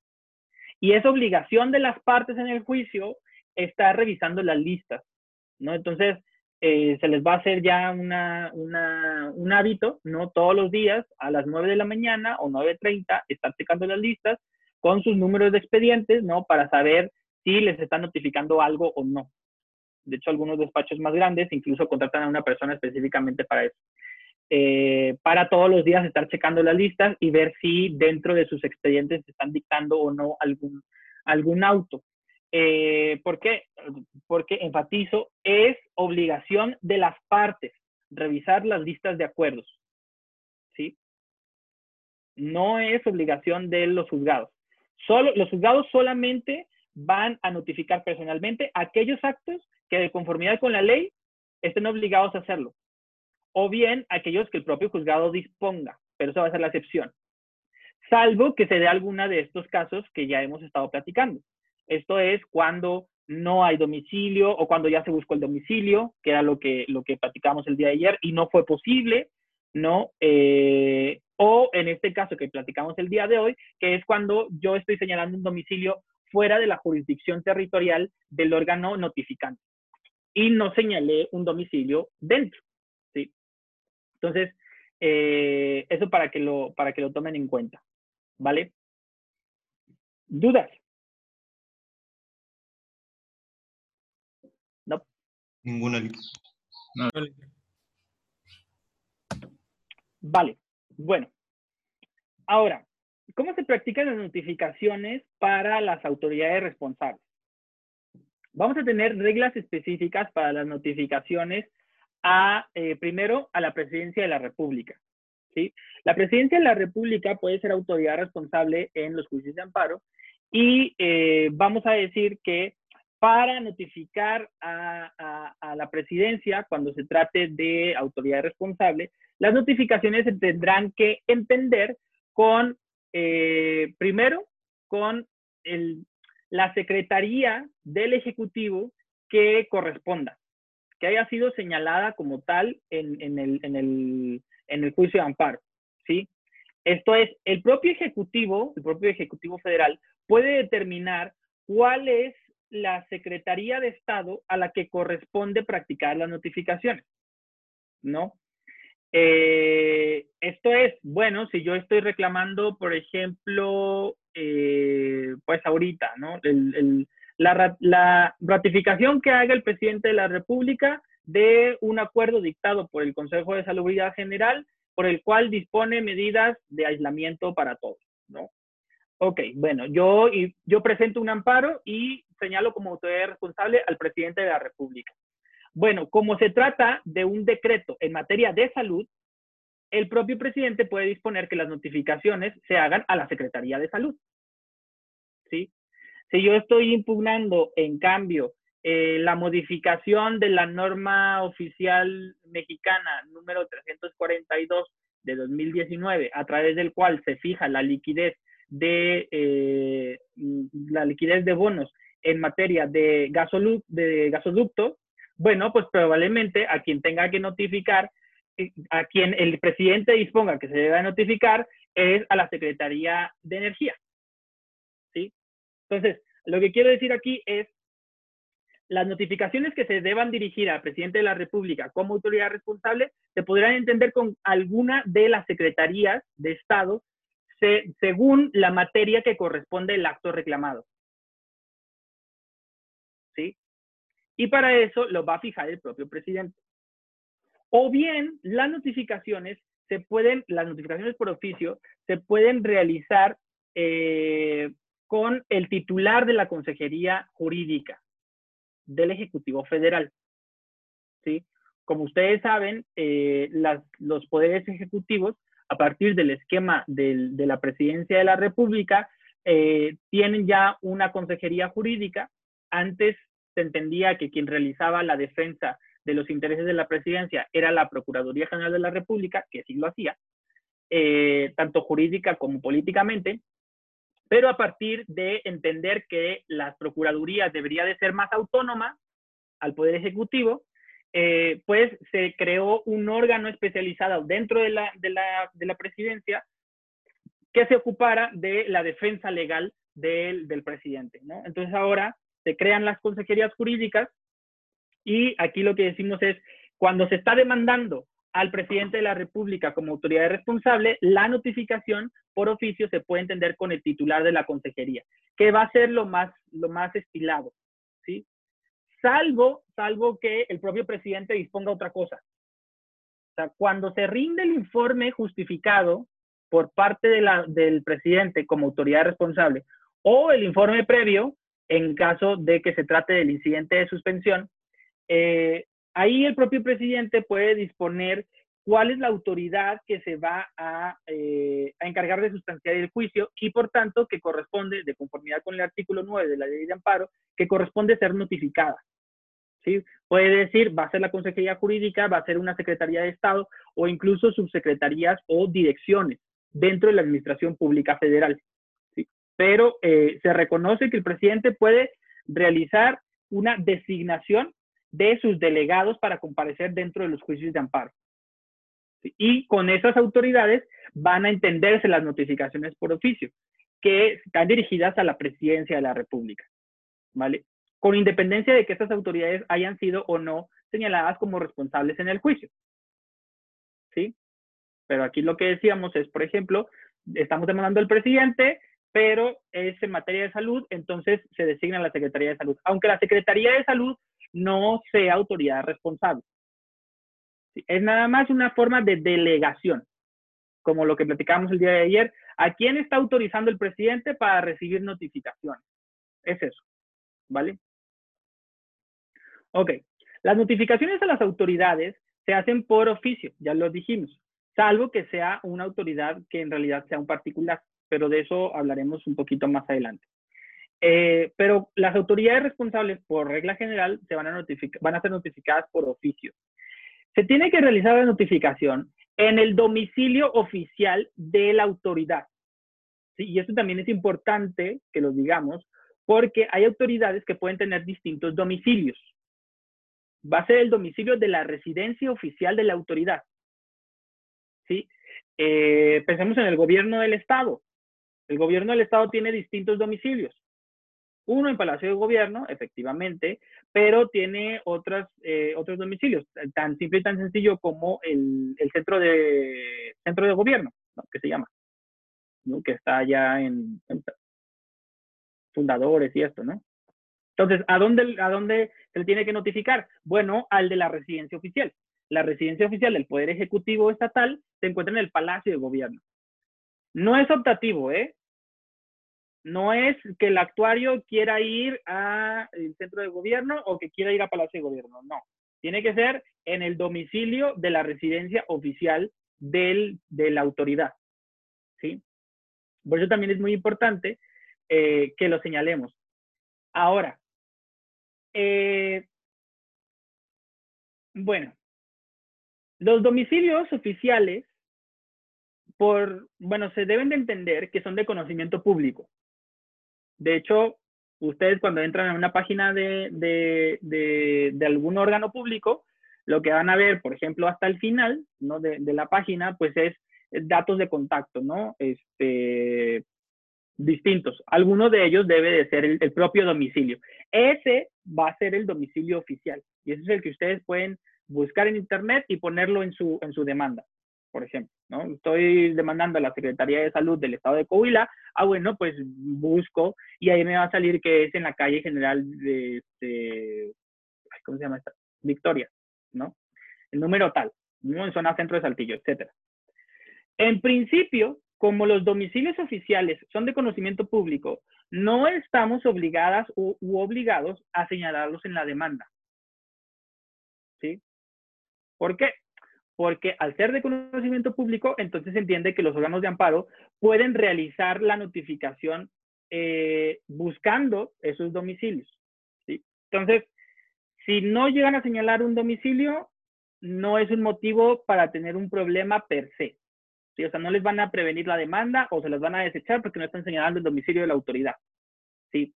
Y es obligación de las partes en el juicio estar revisando las listas, ¿no? Entonces, eh, se les va a hacer ya una, un hábito, ¿no? Todos los días a las 9 de la mañana o 9.30 estar checando las listas con sus números de expedientes, ¿no? Para saber si les están notificando algo o no. De hecho, algunos despachos más grandes incluso contratan a una persona específicamente para eso. Eh, para todos los días estar checando las listas y ver si dentro de sus expedientes están dictando o no algún, algún auto. Eh, ¿Por qué? Porque enfatizo, es obligación de las partes revisar las listas de acuerdos. ¿Sí? No es obligación de los juzgados. Solo, los juzgados solamente van a notificar personalmente aquellos actos que de conformidad con la ley estén obligados a hacerlo. O bien aquellos que el propio juzgado disponga, pero eso va a ser la excepción. Salvo que se dé alguna de estos casos que ya hemos estado platicando. Esto es cuando no hay domicilio o cuando ya se buscó el domicilio, que era lo que, lo que platicamos el día de ayer y no fue posible, ¿no? Eh, o en este caso que platicamos el día de hoy, que es cuando yo estoy señalando un domicilio fuera de la jurisdicción territorial del órgano notificante y no señalé un domicilio dentro, ¿sí? Entonces, eh, eso para que, lo, para que lo tomen en cuenta, ¿vale? ¿Dudas? Ninguna. Vale, bueno. Ahora, ¿cómo se practican las notificaciones para las autoridades responsables? Vamos a tener reglas específicas para las notificaciones a, eh, primero, a la presidencia de la República. ¿sí? La presidencia de la República puede ser autoridad responsable en los juicios de amparo y eh, vamos a decir que para notificar a, la presidencia cuando se trate de autoridad responsable, las notificaciones se tendrán que entender con, eh, primero, con la Secretaría del Ejecutivo que corresponda, que haya sido señalada como tal en, el, en el juicio de amparo, ¿sí? Esto es, el propio Ejecutivo, el propio Ejecutivo Federal, puede determinar cuál es la Secretaría de Estado a la que corresponde practicar las notificaciones, ¿no? Eh, esto es, bueno, si yo estoy reclamando, por ejemplo, eh, pues ahorita, ¿no? la, ratificación que haga el presidente de la República de un acuerdo dictado por el Consejo de Salubridad General, por el cual dispone medidas de aislamiento para todos, ¿no? Ok, bueno, yo, yo presento un amparo y señalo como autoridad responsable al presidente de la República. Bueno, como se trata de un decreto en materia de salud, el propio presidente puede disponer que las notificaciones se hagan a la Secretaría de Salud. ¿Sí? Si yo estoy impugnando, en cambio, eh, la modificación de la norma oficial mexicana número 342 de 2019, a través del cual se fija la liquidez de eh, la liquidez de bonos en materia de, de gasoducto, bueno, pues probablemente a quien tenga que notificar, eh, a quien el presidente disponga que se deba notificar, es a la Secretaría de Energía. ¿Sí? Entonces, lo que quiero decir aquí es, las notificaciones que se deban dirigir al presidente de la República como autoridad responsable se podrán entender con alguna de las secretarías de Estado según la materia que corresponde el acto reclamado. ¿Sí? Y para eso lo va a fijar el propio presidente. O bien las notificaciones se pueden, las notificaciones por oficio se pueden realizar eh, con el titular de la Consejería Jurídica del Ejecutivo Federal. ¿Sí? Como ustedes saben, eh, los poderes ejecutivos a partir del esquema de la presidencia de la República, eh, tienen ya una consejería jurídica. Antes se entendía que quien realizaba la defensa de los intereses de la presidencia era la Procuraduría General de la República, que sí lo hacía, eh, tanto jurídica como políticamente, pero a partir de entender que las procuradurías debería de ser más autónomas al Poder Ejecutivo, eh, pues se creó un órgano especializado dentro de la, de, la, de la presidencia que se ocupara de la defensa legal del, presidente. Entonces ahora se crean las consejerías jurídicas y aquí lo que decimos es, cuando se está demandando al presidente de la República como autoridad responsable, la notificación por oficio se puede entender con el titular de la consejería, que va a ser lo más, lo más estilado, ¿sí? Salvo, salvo que el propio presidente disponga otra cosa. O sea, cuando se rinde el informe justificado por parte del presidente como autoridad responsable o el informe previo, en caso de que se trate del incidente de suspensión, eh, ahí el propio presidente puede disponer cuál es la autoridad que se va eh, a, encargar de sustanciar el juicio y por tanto que corresponde, de conformidad con el artículo 9 de la ley de amparo, que corresponde ser notificada. ¿sí? Puede decir, va a ser la Consejería Jurídica, va a ser una Secretaría de Estado o incluso subsecretarías o direcciones dentro de la Administración Pública Federal. Pero eh, se reconoce que el presidente puede realizar una designación de sus delegados para comparecer dentro de los juicios de amparo. Y con esas autoridades van a entenderse las notificaciones por oficio, que están dirigidas a la presidencia de la República. ¿Vale? Con independencia de que estas autoridades hayan sido o no señaladas como responsables en el juicio. ¿Sí? Pero aquí lo que decíamos es, por ejemplo, estamos demandando al presidente, pero es en materia de salud, entonces se designa la Secretaría de Salud. Aunque la Secretaría de Salud no sea autoridad responsable. Es nada más una forma de delegación, como lo que platicamos el día de ayer. ¿A quién está autorizando el presidente para recibir notificaciones? Es eso, ¿vale? Ok, las notificaciones a las autoridades se hacen por oficio, ya lo dijimos, salvo que sea una autoridad que en realidad sea un particular, pero de eso hablaremos un poquito más adelante. Eh, pero las autoridades responsables, por regla general, se van a, van a ser notificadas por oficio. Se tiene que realizar la notificación en el domicilio oficial de la autoridad. Y eso también es importante que lo digamos, porque hay autoridades que pueden tener distintos domicilios. Va a ser el domicilio de la residencia oficial de la autoridad. ¿Sí? Eh, pensemos en el gobierno del Estado. El gobierno del Estado tiene distintos domicilios. Uno en Palacio de Gobierno, efectivamente, pero tiene otras, eh, otros domicilios, tan simple y tan sencillo como el, centro, de, centro de gobierno, que se llama, ¿no? que está allá en, fundadores y esto, ¿no? Entonces, ¿a dónde, ¿a dónde se le tiene que notificar? Bueno, al de la residencia oficial. La residencia oficial del Poder Ejecutivo Estatal se encuentra en el Palacio de Gobierno. No es optativo, ¿eh? No es que el actuario quiera ir al centro de gobierno o que quiera ir a Palacio de Gobierno, no. Tiene que ser en el domicilio de la residencia oficial del, de la autoridad. ¿sí? Por eso también es muy importante eh, que lo señalemos. Ahora, eh, bueno, los domicilios oficiales, por, bueno, se deben de entender que son de conocimiento público. De hecho, ustedes cuando entran a una página de, de, algún órgano público, lo que van a ver, por ejemplo, hasta el final ¿no? de, la página, pues es datos de contacto, ¿no? Este, distintos. Alguno de ellos debe de ser el, propio domicilio. Ese va a ser el domicilio oficial y ese es el que ustedes pueden buscar en internet y ponerlo en su, en su demanda por ejemplo, ¿no? Estoy demandando a la Secretaría de Salud del Estado de Coahuila, ah, bueno, pues busco y ahí me va a salir que es en la calle general de, este, ¿cómo se llama esta? Victoria, ¿no? El número tal, ¿no? En zona centro de Saltillo, etcétera. En principio, como los domicilios oficiales son de conocimiento público, no estamos obligadas u obligados a señalarlos en la demanda. ¿Sí? ¿Por qué? Porque al ser de conocimiento público, entonces se entiende que los órganos de amparo pueden realizar la notificación eh, buscando esos domicilios. Entonces, si no llegan a señalar un domicilio, no es un motivo para tener un problema per se. O sea, no les van a prevenir la demanda o se las van a desechar porque no están señalando el domicilio de la autoridad. ¿sí?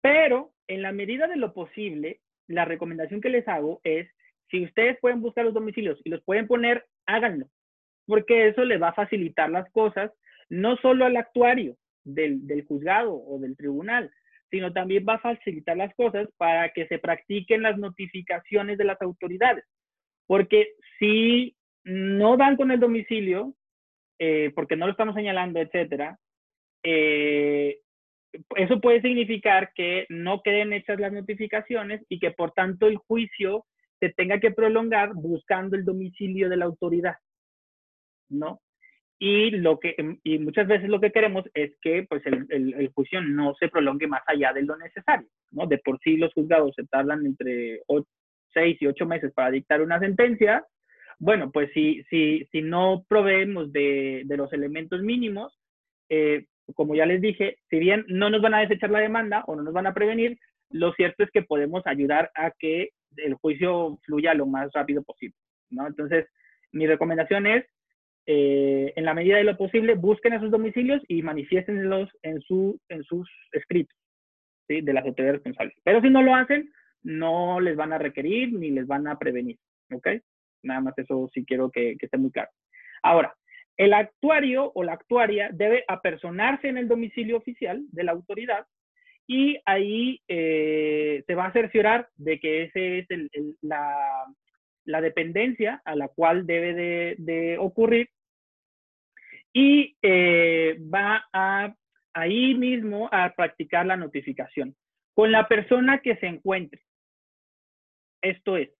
Pero, en la medida de lo posible, la recomendación que les hago es, si ustedes pueden buscar los domicilios y los pueden poner, háganlo, porque eso les va a facilitar las cosas, no solo al actuario del, del juzgado o del tribunal, sino también va a facilitar las cosas para que se practiquen las notificaciones de las autoridades. Porque si no dan con el domicilio, eh, porque no lo estamos señalando, etcétera, eh, eso puede significar que no queden hechas las notificaciones y que por tanto el juicio se tenga que prolongar buscando el domicilio de la autoridad, ¿no? Y, lo que, y muchas veces lo que queremos es que pues, el, el, juicio no se prolongue más allá de lo necesario, ¿no? De por sí los juzgados se tardan entre seis y ocho meses para dictar una sentencia. Bueno, pues si, si, si no proveemos de, de los elementos mínimos, eh, como ya les dije, si bien no nos van a desechar la demanda o no nos van a prevenir, lo cierto es que podemos ayudar a que el juicio fluya lo más rápido posible, ¿no? Entonces, mi recomendación es, eh, en la medida de lo posible, busquen esos domicilios y manifiéstenlos en, su, en sus escritos ¿sí? de las autoridades responsables. Pero si no lo hacen, no les van a requerir ni les van a prevenir, ¿ok? Nada más eso sí quiero que, que esté muy claro. Ahora, el actuario o la actuaria debe apersonarse en el domicilio oficial de la autoridad y ahí eh, se va a cerciorar de que ese es la, dependencia a la cual debe de, ocurrir y eh, va a ahí mismo a practicar la notificación con la persona que se encuentre. Esto es,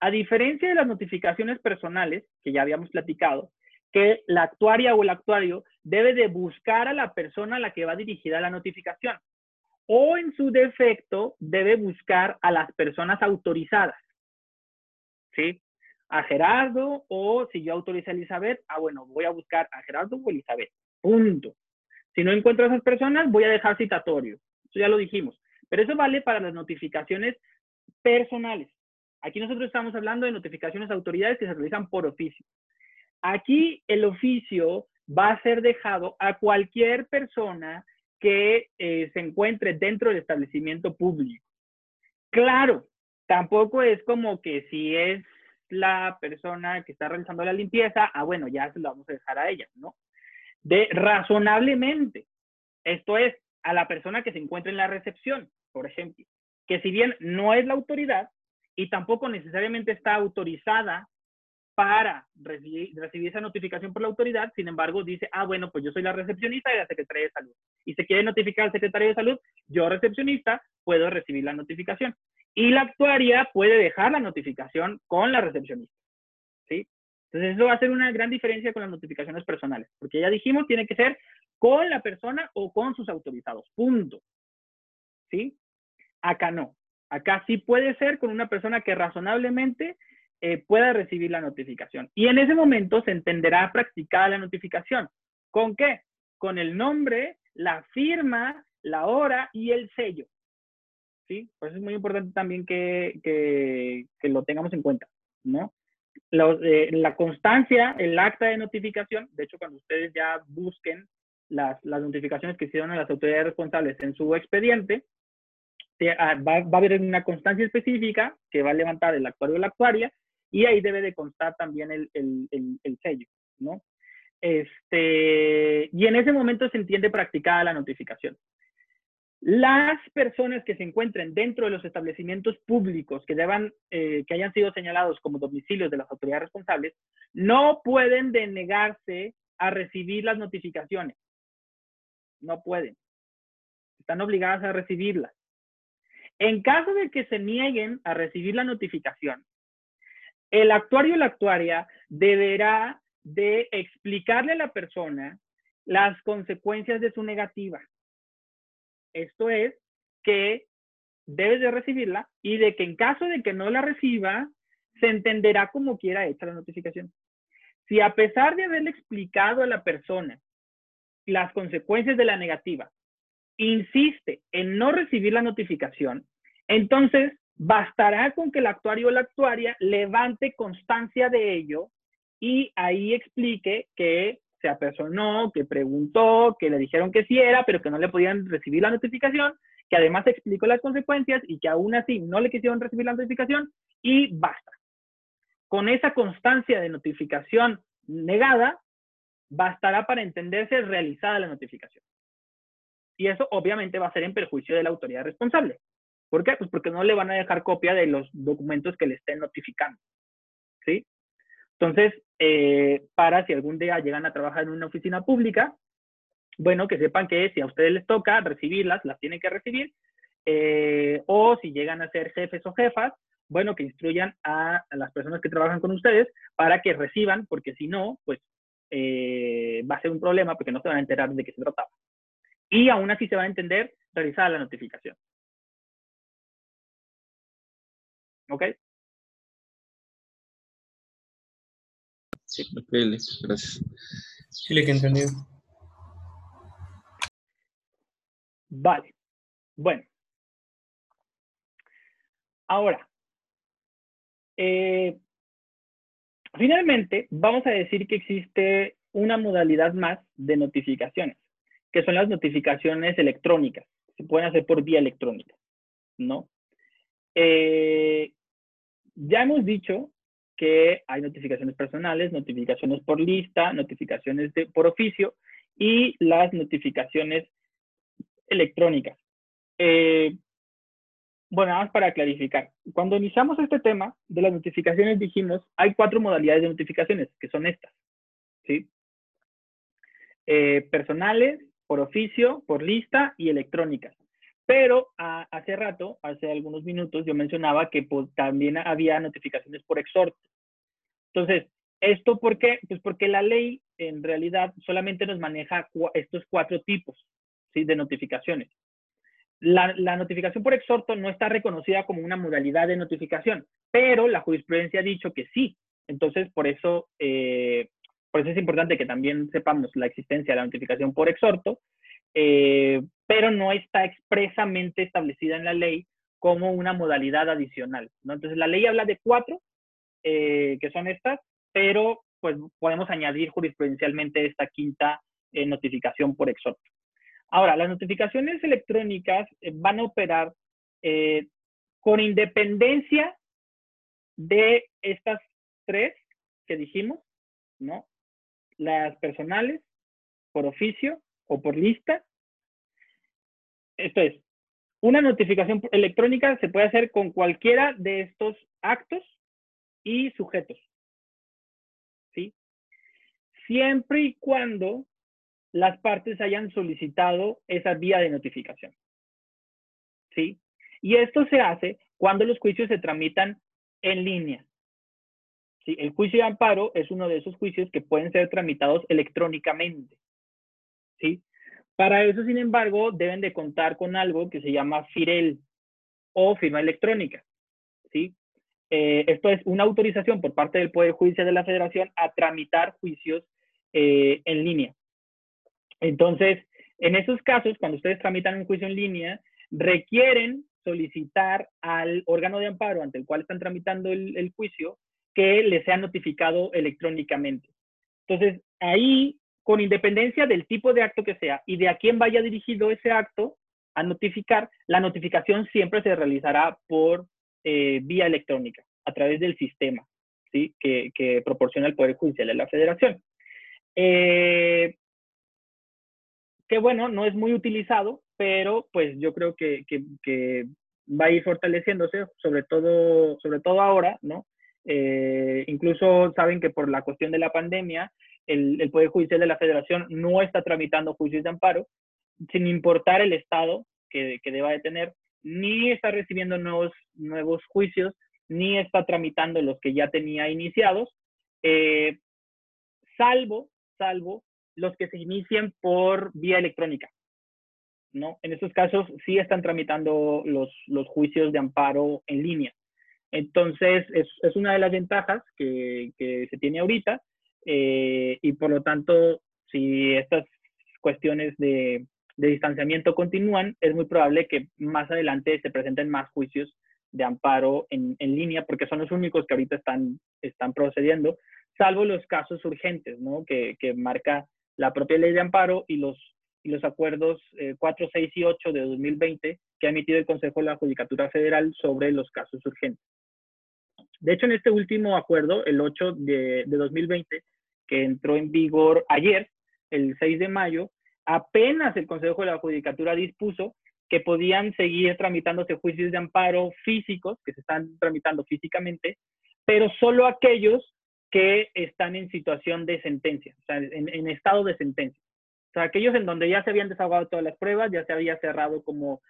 a diferencia de las notificaciones personales que ya habíamos platicado, que la actuaria o el actuario debe de buscar a la persona a la que va dirigida la notificación o en su defecto debe buscar a las personas autorizadas. ¿Sí? A Gerardo o si yo autorizo a Elizabeth, ah, bueno, voy a buscar a Gerardo o Elizabeth. Punto. Si no encuentro a esas personas, voy a dejar citatorio. Eso ya lo dijimos. Pero eso vale para las notificaciones personales. Aquí nosotros estamos hablando de notificaciones a autoridades que se realizan por oficio. Aquí el oficio va a ser dejado a cualquier persona que eh, se encuentre dentro del establecimiento público. Claro, tampoco es como que si es la persona que está realizando la limpieza, ah, bueno, ya se lo vamos a dejar a ella, ¿no? De razonablemente. Esto es, a la persona que se encuentra en la recepción, por ejemplo, que si bien no es la autoridad y tampoco necesariamente está autorizada para recibir, esa notificación por la autoridad, sin embargo dice, ah, bueno, pues yo soy la recepcionista de la Secretaría de Salud y se quiere notificar al secretario de Salud, yo recepcionista puedo recibir la notificación. Y la actuaria puede dejar la notificación con la recepcionista. ¿sí? Entonces eso va a ser una gran diferencia con las notificaciones personales, porque ya dijimos, tiene que ser con la persona o con sus autorizados, punto. ¿Sí? Acá no. Acá sí puede ser con una persona que razonablemente eh, pueda recibir la notificación. Y en ese momento se entenderá practicada la notificación. ¿Con qué? Con el nombre, la firma, la hora y el sello. ¿Sí? Por eso es muy importante también que, que, lo tengamos en cuenta, ¿no? Eh, la constancia, el acta de notificación, de hecho, cuando ustedes ya busquen las, las notificaciones que hicieron a las autoridades responsables en su expediente, ah, va, va, a haber una constancia específica que va a levantar el actuario o la actuaria y ahí debe de constar también el, el, el, sello, ¿no? Este, y en ese momento se entiende practicada la notificación. Las personas que se encuentren dentro de los establecimientos públicos que, deban, eh, que hayan sido señalados como domicilios de las autoridades responsables no pueden denegarse a recibir las notificaciones. No pueden. Están obligadas a recibirlas. En caso de que se nieguen a recibir la notificación, el actuario o la actuaria deberá de explicarle a la persona las consecuencias de su negativa. Esto es que debes de recibirla y de que en caso de que no la reciba, se entenderá como quiera hecha la notificación. Si a pesar de haberle explicado a la persona las consecuencias de la negativa, insiste en no recibir la notificación, entonces Bastará con que el actuario o la actuaria levante constancia de ello y ahí explique que se apersonó, que preguntó, que le dijeron que sí era, pero que no le podían recibir la notificación que además explicó las consecuencias y que aún así no le quisieron recibir la notificación y basta. Con esa constancia de notificación negada, bastará para entenderse realizada la notificación. Y eso obviamente va a ser en perjuicio de la autoridad responsable. ¿Por qué? Pues porque no le van a dejar copia de los documentos que le estén notificando. ¿Sí? Entonces, eh, para si algún día llegan a trabajar en una oficina pública, bueno, que sepan que si a ustedes les toca recibirlas, las tienen que recibir. Eh, o si llegan a ser jefes o jefas, bueno, que instruyan a, las personas que trabajan con ustedes para que reciban, porque si no, pues eh, va a ser un problema porque no se van a enterar de qué se trataba. Y aún así se va a entender realizada la notificación. ¿Ok? Sí, ok, gracias. Sí, le que entendido. Vale. Bueno. Ahora, eh, finalmente, vamos a decir que existe una modalidad más de notificaciones, que son las notificaciones electrónicas. Se pueden hacer por vía electrónica, ¿no? Eh, ya hemos dicho que hay notificaciones personales, notificaciones por lista, notificaciones por oficio y las notificaciones electrónicas. Eh, bueno, nada más para clarificar. Cuando iniciamos este tema de las notificaciones dijimos, hay cuatro modalidades de notificaciones, que son estas. ¿sí? Eh, personales, por oficio, por lista y electrónicas. Pero hace rato, hace algunos minutos, yo mencionaba que pues, también había notificaciones por exhorto. Entonces, ¿esto por qué? Pues porque la ley en realidad solamente nos maneja estos cuatro tipos ¿sí? de notificaciones. La, notificación por exhorto no está reconocida como una modalidad de notificación, pero la jurisprudencia ha dicho que sí. Entonces, por eso, eh, por eso es importante que también sepamos la existencia de la notificación por exhorto, eh, pero no está expresamente establecida en la ley como una modalidad adicional. Entonces, la ley habla de cuatro, eh, que son estas, pero pues podemos añadir jurisprudencialmente esta quinta notificación por exhorto. Ahora, las notificaciones electrónicas eh, van a operar eh, con independencia de estas tres que dijimos, ¿no? Las personales, por oficio o por lista. Esto es, una notificación electrónica se puede hacer con cualquiera de estos actos y sujetos. ¿Sí? Siempre y cuando las partes hayan solicitado esa vía de notificación. ¿Sí? Y esto se hace cuando los juicios se tramitan en línea. ¿Sí? El juicio de amparo es uno de esos juicios que pueden ser tramitados electrónicamente. ¿Sí? Para eso, sin embargo, deben de contar con algo que se llama FIREL o firma electrónica. ¿sí? Eh, esto es una autorización por parte del Poder Judicial de la Federación a tramitar juicios eh, en línea. Entonces, en esos casos, cuando ustedes tramitan un juicio en línea, requieren solicitar al órgano de amparo ante el cual están tramitando el, juicio que les sea notificado electrónicamente. Entonces, ahí, con independencia del tipo de acto que sea y de a quién vaya dirigido ese acto a notificar, la notificación siempre se realizará por eh, vía electrónica, a través del sistema que, proporciona el Poder Judicial de la Federación. Eh, que bueno, no es muy utilizado, pero pues yo creo que, que, va a ir fortaleciéndose, sobre todo, sobre todo ahora, ¿no? Eh, incluso saben que por la cuestión de la pandemia, el, Poder Judicial de la Federación no está tramitando juicios de amparo, sin importar el estado que, que deba de tener, ni está recibiendo nuevos, nuevos juicios, ni está tramitando los que ya tenía iniciados, eh, salvo, salvo los que se inicien por vía electrónica. ¿no? En estos casos sí están tramitando los, los juicios de amparo en línea. Entonces, es, es una de las ventajas que, que se tiene ahorita eh, y por lo tanto, si estas cuestiones de, de, distanciamiento continúan, es muy probable que más adelante se presenten más juicios de amparo en, en línea porque son los únicos que ahorita están, están procediendo, salvo los casos urgentes, ¿no? Que, que marca la propia ley de amparo y los, y los acuerdos 4, eh, 6 y 8 de 2020, que que ha emitido el Consejo de la Judicatura Federal sobre los casos urgentes. De hecho, en este último acuerdo, el 8 de, de 2020, que entró en vigor ayer, el 6 de mayo, apenas el Consejo de la Judicatura dispuso que podían seguir tramitándose juicios de amparo físicos, que se están tramitando físicamente, pero solo aquellos que están en situación de sentencia, o sea, en, estado de sentencia. O sea, aquellos en donde ya se habían desahogado todas las pruebas, ya se había cerrado como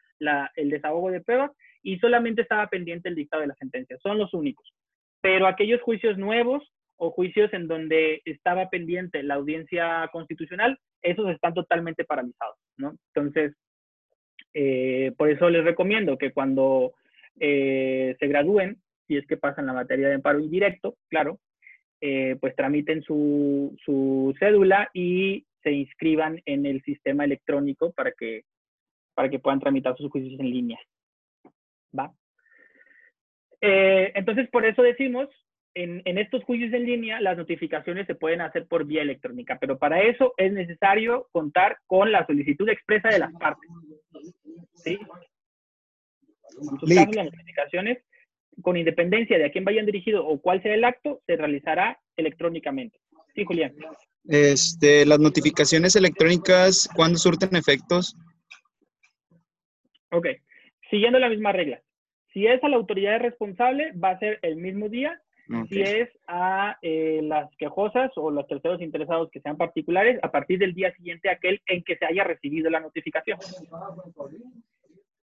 el desahogo de pruebas y solamente estaba pendiente el dictado de la sentencia. Son los únicos. Pero aquellos juicios nuevos o juicios en donde estaba pendiente la audiencia constitucional, esos están totalmente paralizados, ¿no? Entonces, eh, por eso les recomiendo que cuando eh, se gradúen, si es que pasan la materia de amparo indirecto, claro, eh, pues tramiten su, su, cédula y se inscriban en el sistema electrónico para que, para que puedan tramitar sus juicios en línea. ¿Va? entonces, por eso decimos en, estos juicios en línea las notificaciones se pueden hacer por vía electrónica, pero para eso es necesario contar con la solicitud expresa de las partes. ¿sí? las notificaciones, con independencia de a quién vayan dirigido o cuál sea el acto, se realizará electrónicamente. Sí, Julián. Este, las notificaciones electrónicas, ¿cuándo surten efectos? Ok, siguiendo la misma regla. Si es a la autoridad responsable, va a ser el mismo día si es a eh, las quejosas o los terceros interesados que sean particulares a partir del día siguiente aquel en que se haya recibido la notificación.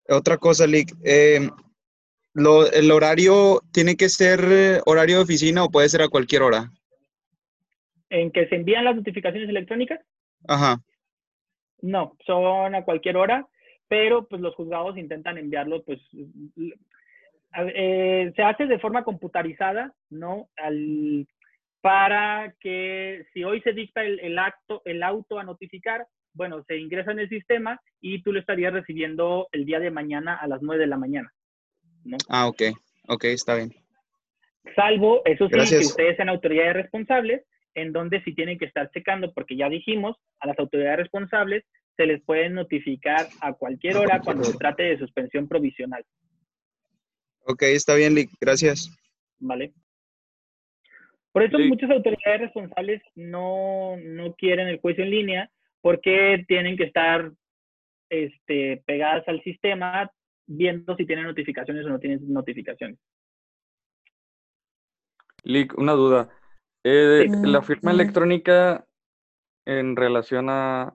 Otra cosa, Lick. Eh, ¿El horario tiene que ser eh, horario de oficina o puede ser a cualquier hora? ¿En que se envían las notificaciones electrónicas? Ajá. No, son a cualquier hora, pero pues los juzgados intentan enviarlo pues eh, se hace de forma computarizada, ¿no? Al, para que si hoy se dicta el, acto, el auto a notificar, bueno, se ingresa en el sistema y tú lo estarías recibiendo el día de mañana a las 9 de la mañana. ¿no? Ah, ok, ok, está bien. Salvo, eso sí, que ustedes sean autoridades responsables, en donde sí tienen que estar checando, porque ya dijimos, a las autoridades responsables se les puede notificar a cualquier hora cuando se trate de suspensión provisional. Ok, está bien, Lick. Gracias. Vale. Por eso muchas autoridades responsables no, quieren el juicio en línea porque tienen que estar este, pegadas al sistema viendo si tienen notificaciones o no tienen notificaciones. Lick, una duda. Eh, ¿La firma electrónica en relación a,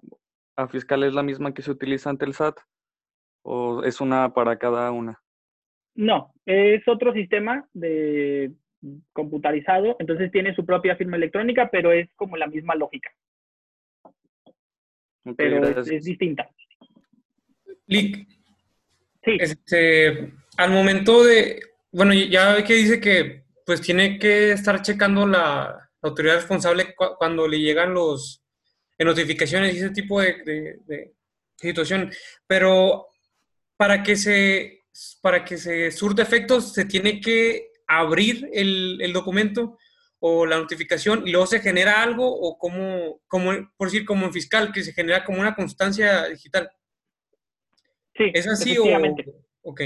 a fiscal es la misma que se utiliza ante el SAT? ¿O es una para cada una? No, es otro sistema de computarizado, entonces tiene su propia firma electrónica, pero es como la misma lógica. pero es, distinta. Lick. Sí. Este, al momento de, bueno, ya ve que dice que pues tiene que estar checando la, autoridad responsable cuando le llegan los notificaciones y ese tipo de, de situación, pero para que se para que se surta efectos, se tiene que abrir el, documento o la notificación y luego se genera algo o como, como, por decir, como en fiscal, que se genera como una constancia digital. Sí. ¿Es así o...? Ok.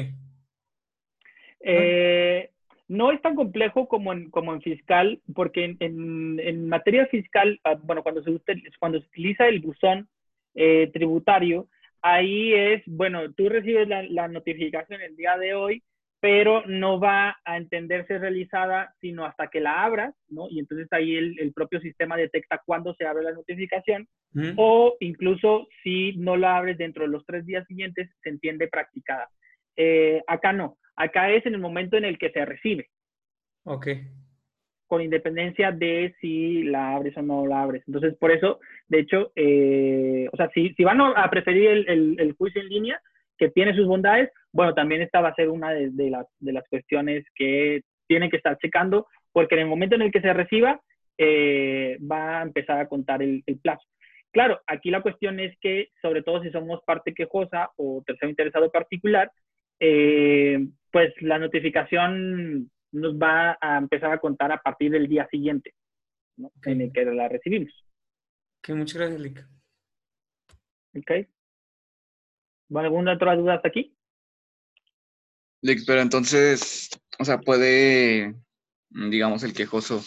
Eh, no es tan complejo como en, como en fiscal, porque en, materia fiscal, ah, bueno, cuando se, cuando se utiliza el buzón eh, tributario, ahí es, bueno, tú recibes la, notificación el día de hoy, pero no va a entenderse realizada sino hasta que la abras, ¿no? Y entonces ahí el, propio sistema detecta cuándo se abre la notificación, o incluso si no la abres dentro de los tres días siguientes, se entiende practicada. Eh, acá no, acá es en el momento en el que se recibe. Ok con independencia de si la abres o no la abres. Entonces, por eso, de hecho, eh, o sea, si, van a preferir el, juicio en línea, que tiene sus bondades, bueno, también esta va a ser una de, las, cuestiones que tienen que estar checando, porque en el momento en el que se reciba, eh, va a empezar a contar el, el, plazo. Claro, aquí la cuestión es que, sobre todo si somos parte quejosa o tercero interesado particular, eh, pues la notificación nos va a empezar a contar a partir del día siguiente, ¿no? en el que la recibimos. Ok, muchas gracias, Lick. Ok. ¿Alguna otra duda hasta aquí? Pero entonces, o sea, puede, digamos, el quejoso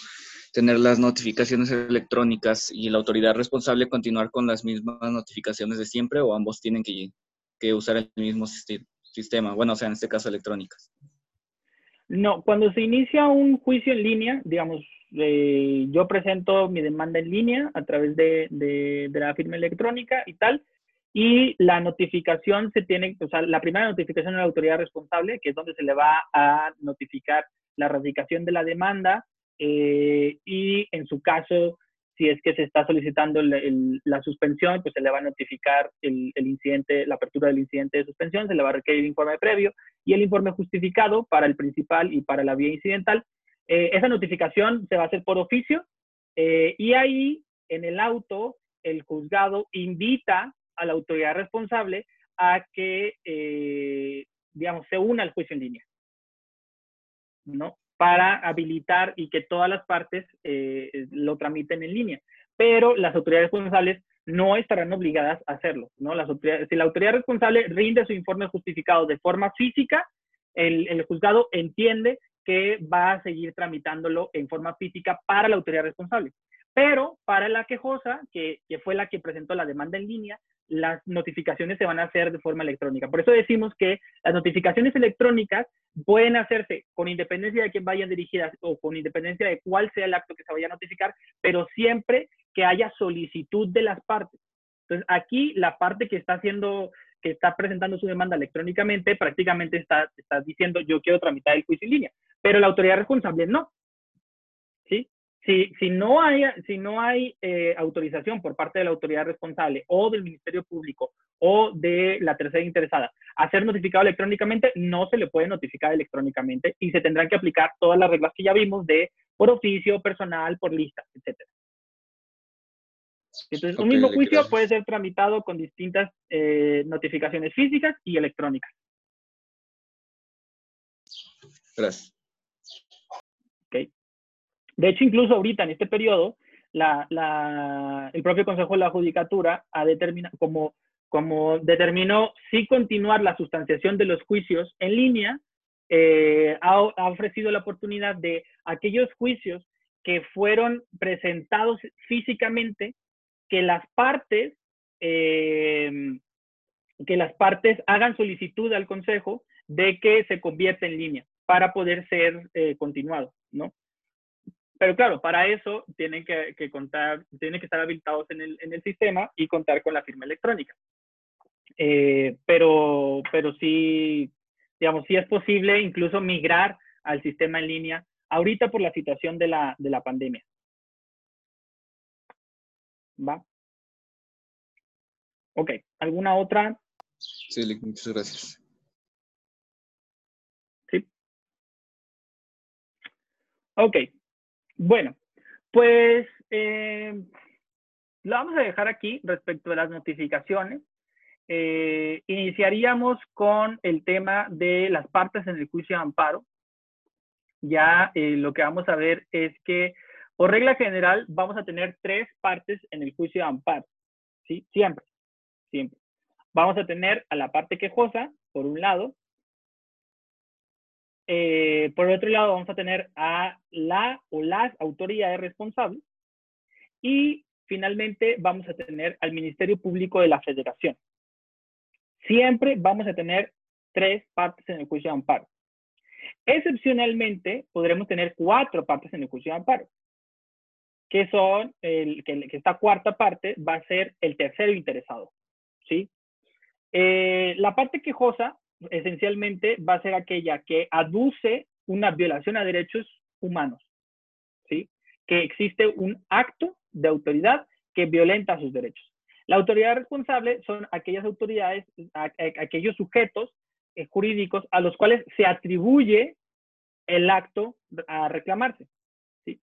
tener las notificaciones electrónicas y la autoridad responsable continuar con las mismas notificaciones de siempre o ambos tienen que, que usar el mismo sistema, bueno, o sea, en este caso electrónicas. No, cuando se inicia un juicio en línea, digamos, eh, yo presento mi demanda en línea a través de, la firma electrónica y tal, y la notificación se tiene, o sea, la primera notificación a la autoridad responsable, que es donde se le va a notificar la radicación de la demanda eh, y en su caso, si es que se está solicitando la suspensión, pues se le va a notificar el, incidente, la apertura del incidente de suspensión, se le va a requerir informe previo y el informe justificado para el principal y para la vía incidental. Eh, esa notificación se va a hacer por oficio eh, y ahí en el auto el juzgado invita a la autoridad responsable a que, digamos, se una al juicio en línea. ¿no? Para habilitar y que todas las partes eh, lo tramiten en línea. Pero las autoridades responsables no estarán obligadas a hacerlo. ¿no? Si la autoridad responsable rinde su informe justificado de forma física, el, juzgado entiende que va a seguir tramitándolo en forma física para la autoridad responsable. Pero para la quejosa, que, que, fue la que presentó la demanda en línea, las notificaciones se van a hacer de forma electrónica. Por eso decimos que las notificaciones electrónicas pueden hacerse con independencia de quién vayan dirigidas o con independencia de cuál sea el acto que se vaya a notificar, pero siempre que haya solicitud de las partes. Entonces, aquí la parte que está haciendo, que está presentando su demanda electrónicamente, prácticamente está, está diciendo yo quiero tramitar el juicio en línea, pero la autoridad responsable no. ¿Sí? Si, no hay, si no hay eh, autorización por parte de la autoridad responsable o del Ministerio Público o de la tercera interesada a ser notificado electrónicamente, no se le puede notificar electrónicamente y se tendrán que aplicar todas las reglas que ya vimos de por oficio, personal, por lista, etc. Entonces, un mismo juicio puede ser tramitado con distintas eh, notificaciones físicas y electrónicas. Gracias. De hecho, incluso ahorita en este periodo, el propio Consejo de la Judicatura ha determinado, como, determinó si continuar la sustanciación de los juicios en línea, eh, ha, ofrecido la oportunidad de aquellos juicios que fueron presentados físicamente, que las partes, eh, que las partes hagan solicitud al Consejo de que se convierta en línea para poder ser eh, continuado, ¿no? Pero claro, para eso tienen que, contar, tienen que estar habilitados en el, en el, sistema y contar con la firma electrónica. Eh, pero, pero sí, digamos, sí es posible incluso migrar al sistema en línea ahorita por la situación de la, de la pandemia. ¿Va? Ok, ¿alguna otra? Sí, muchas gracias. Sí. Ok, bueno, pues eh, lo vamos a dejar aquí respecto a las notificaciones. Eh, iniciaríamos con el tema de las partes en el juicio de amparo. Ya eh, lo que vamos a ver es que, por regla general, vamos a tener tres partes en el juicio de amparo. ¿sí? Siempre, siempre. Vamos a tener a la parte quejosa, por un lado, eh, por otro lado, vamos a tener a la o las autoridades responsables. Y finalmente vamos a tener al Ministerio Público de la Federación. Siempre vamos a tener tres partes en el juicio de amparo. Excepcionalmente, podremos tener cuatro partes en el juicio de amparo, que son, el, que, esta cuarta parte va a ser el tercero interesado. ¿sí? Eh, la parte quejosa esencialmente va a ser aquella que aduce una violación a derechos humanos, ¿sí? Que existe un acto de autoridad que violenta sus derechos. La autoridad responsable son aquellas autoridades, aquellos sujetos eh, jurídicos a los cuales se atribuye el acto a reclamarse. ¿sí?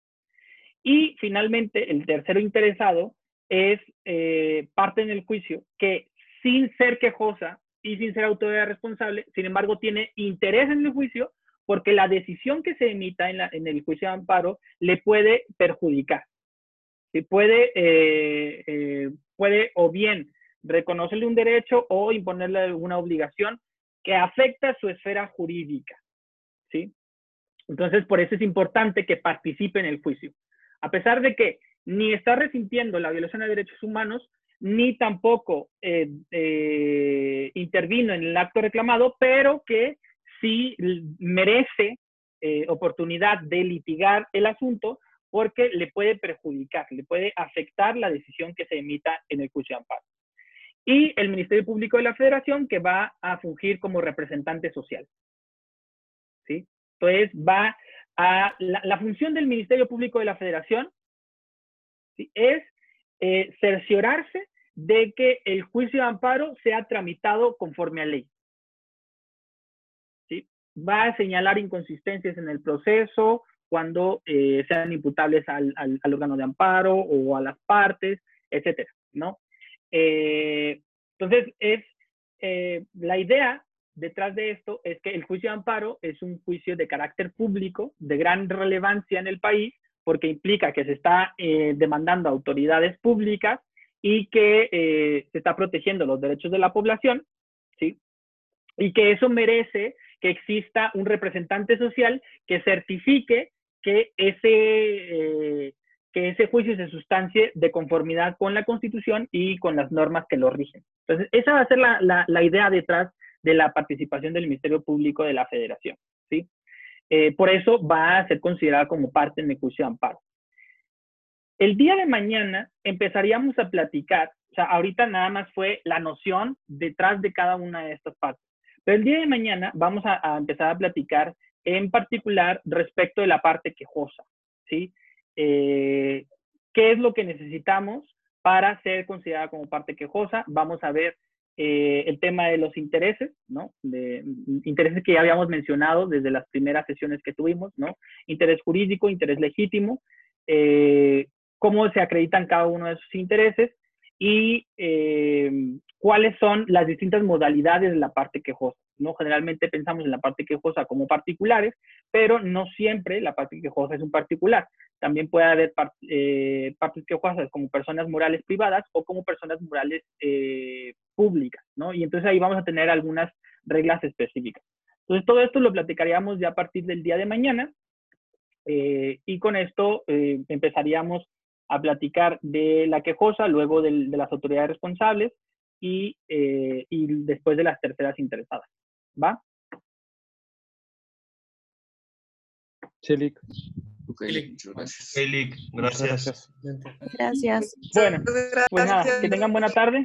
Y finalmente, el tercero interesado es eh, parte en el juicio que sin ser quejosa y sin ser autoridad responsable, sin embargo, tiene interés en el juicio porque la decisión que se emita en, la, en el juicio de amparo le puede perjudicar. Se puede, eh, eh, puede o bien reconocerle un derecho o imponerle alguna obligación que afecta su esfera jurídica. ¿sí? Entonces, por eso es importante que participe en el juicio. A pesar de que ni está resintiendo la violación de derechos humanos, ni tampoco eh, eh, intervino en el acto reclamado, pero que sí merece eh, oportunidad de litigar el asunto porque le puede perjudicar, le puede afectar la decisión que se emita en el juicio amparo. Y el Ministerio Público de la Federación que va a fungir como representante social. ¿Sí? Entonces va a, la, función del Ministerio Público de la Federación es eh, cerciorarse de que el juicio de amparo sea tramitado conforme a ley. ¿Sí? Va a señalar inconsistencias en el proceso cuando eh, sean imputables al, al, órgano de amparo o a las partes, etcétera, ¿no? Eh, entonces, es la idea detrás de esto es que el juicio de amparo es un juicio de carácter público, de gran relevancia en el país, porque implica que se está eh, demandando a autoridades públicas y que eh, se está protegiendo los derechos de la población, ¿sí? Y que eso merece que exista un representante social que certifique que ese, eh, que ese juicio se sustancie de conformidad con la Constitución y con las normas que lo rigen. Entonces, esa va a ser la, la, la idea detrás de la participación del Ministerio Público de la Federación. ¿sí? Eh, por eso va a ser considerada como parte en el juicio de amparo. El día de mañana empezaríamos a platicar, o sea, ahorita nada más fue la noción detrás de cada una de estas partes, pero el día de mañana vamos a, empezar a platicar en particular respecto de la parte quejosa, ¿sí? Eh, ¿Qué es lo que necesitamos para ser considerada como parte quejosa? Vamos a ver eh, el tema de los intereses, ¿no? De, intereses que ya habíamos mencionado desde las primeras sesiones que tuvimos, ¿no? Interés jurídico, interés legítimo, eh, cómo se acreditan cada uno de esos intereses y eh, cuáles son las distintas modalidades de la parte quejosa. ¿no? Generalmente pensamos en la parte quejosa como particulares, pero no siempre la parte quejosa es un particular. También puede haber eh, partes quejosas como personas morales privadas o como personas morales eh, públicas, ¿no? Y entonces ahí vamos a tener algunas reglas específicas. Entonces todo esto lo platicaríamos ya a partir del día de mañana eh, y con esto empezaríamos a platicar de la quejosa, luego de, las autoridades responsables y, y después de las terceras interesadas. ¿Va? Chelic. Okay, gracias. gracias. Gracias. Bueno, pues nada, que tengan buena tarde.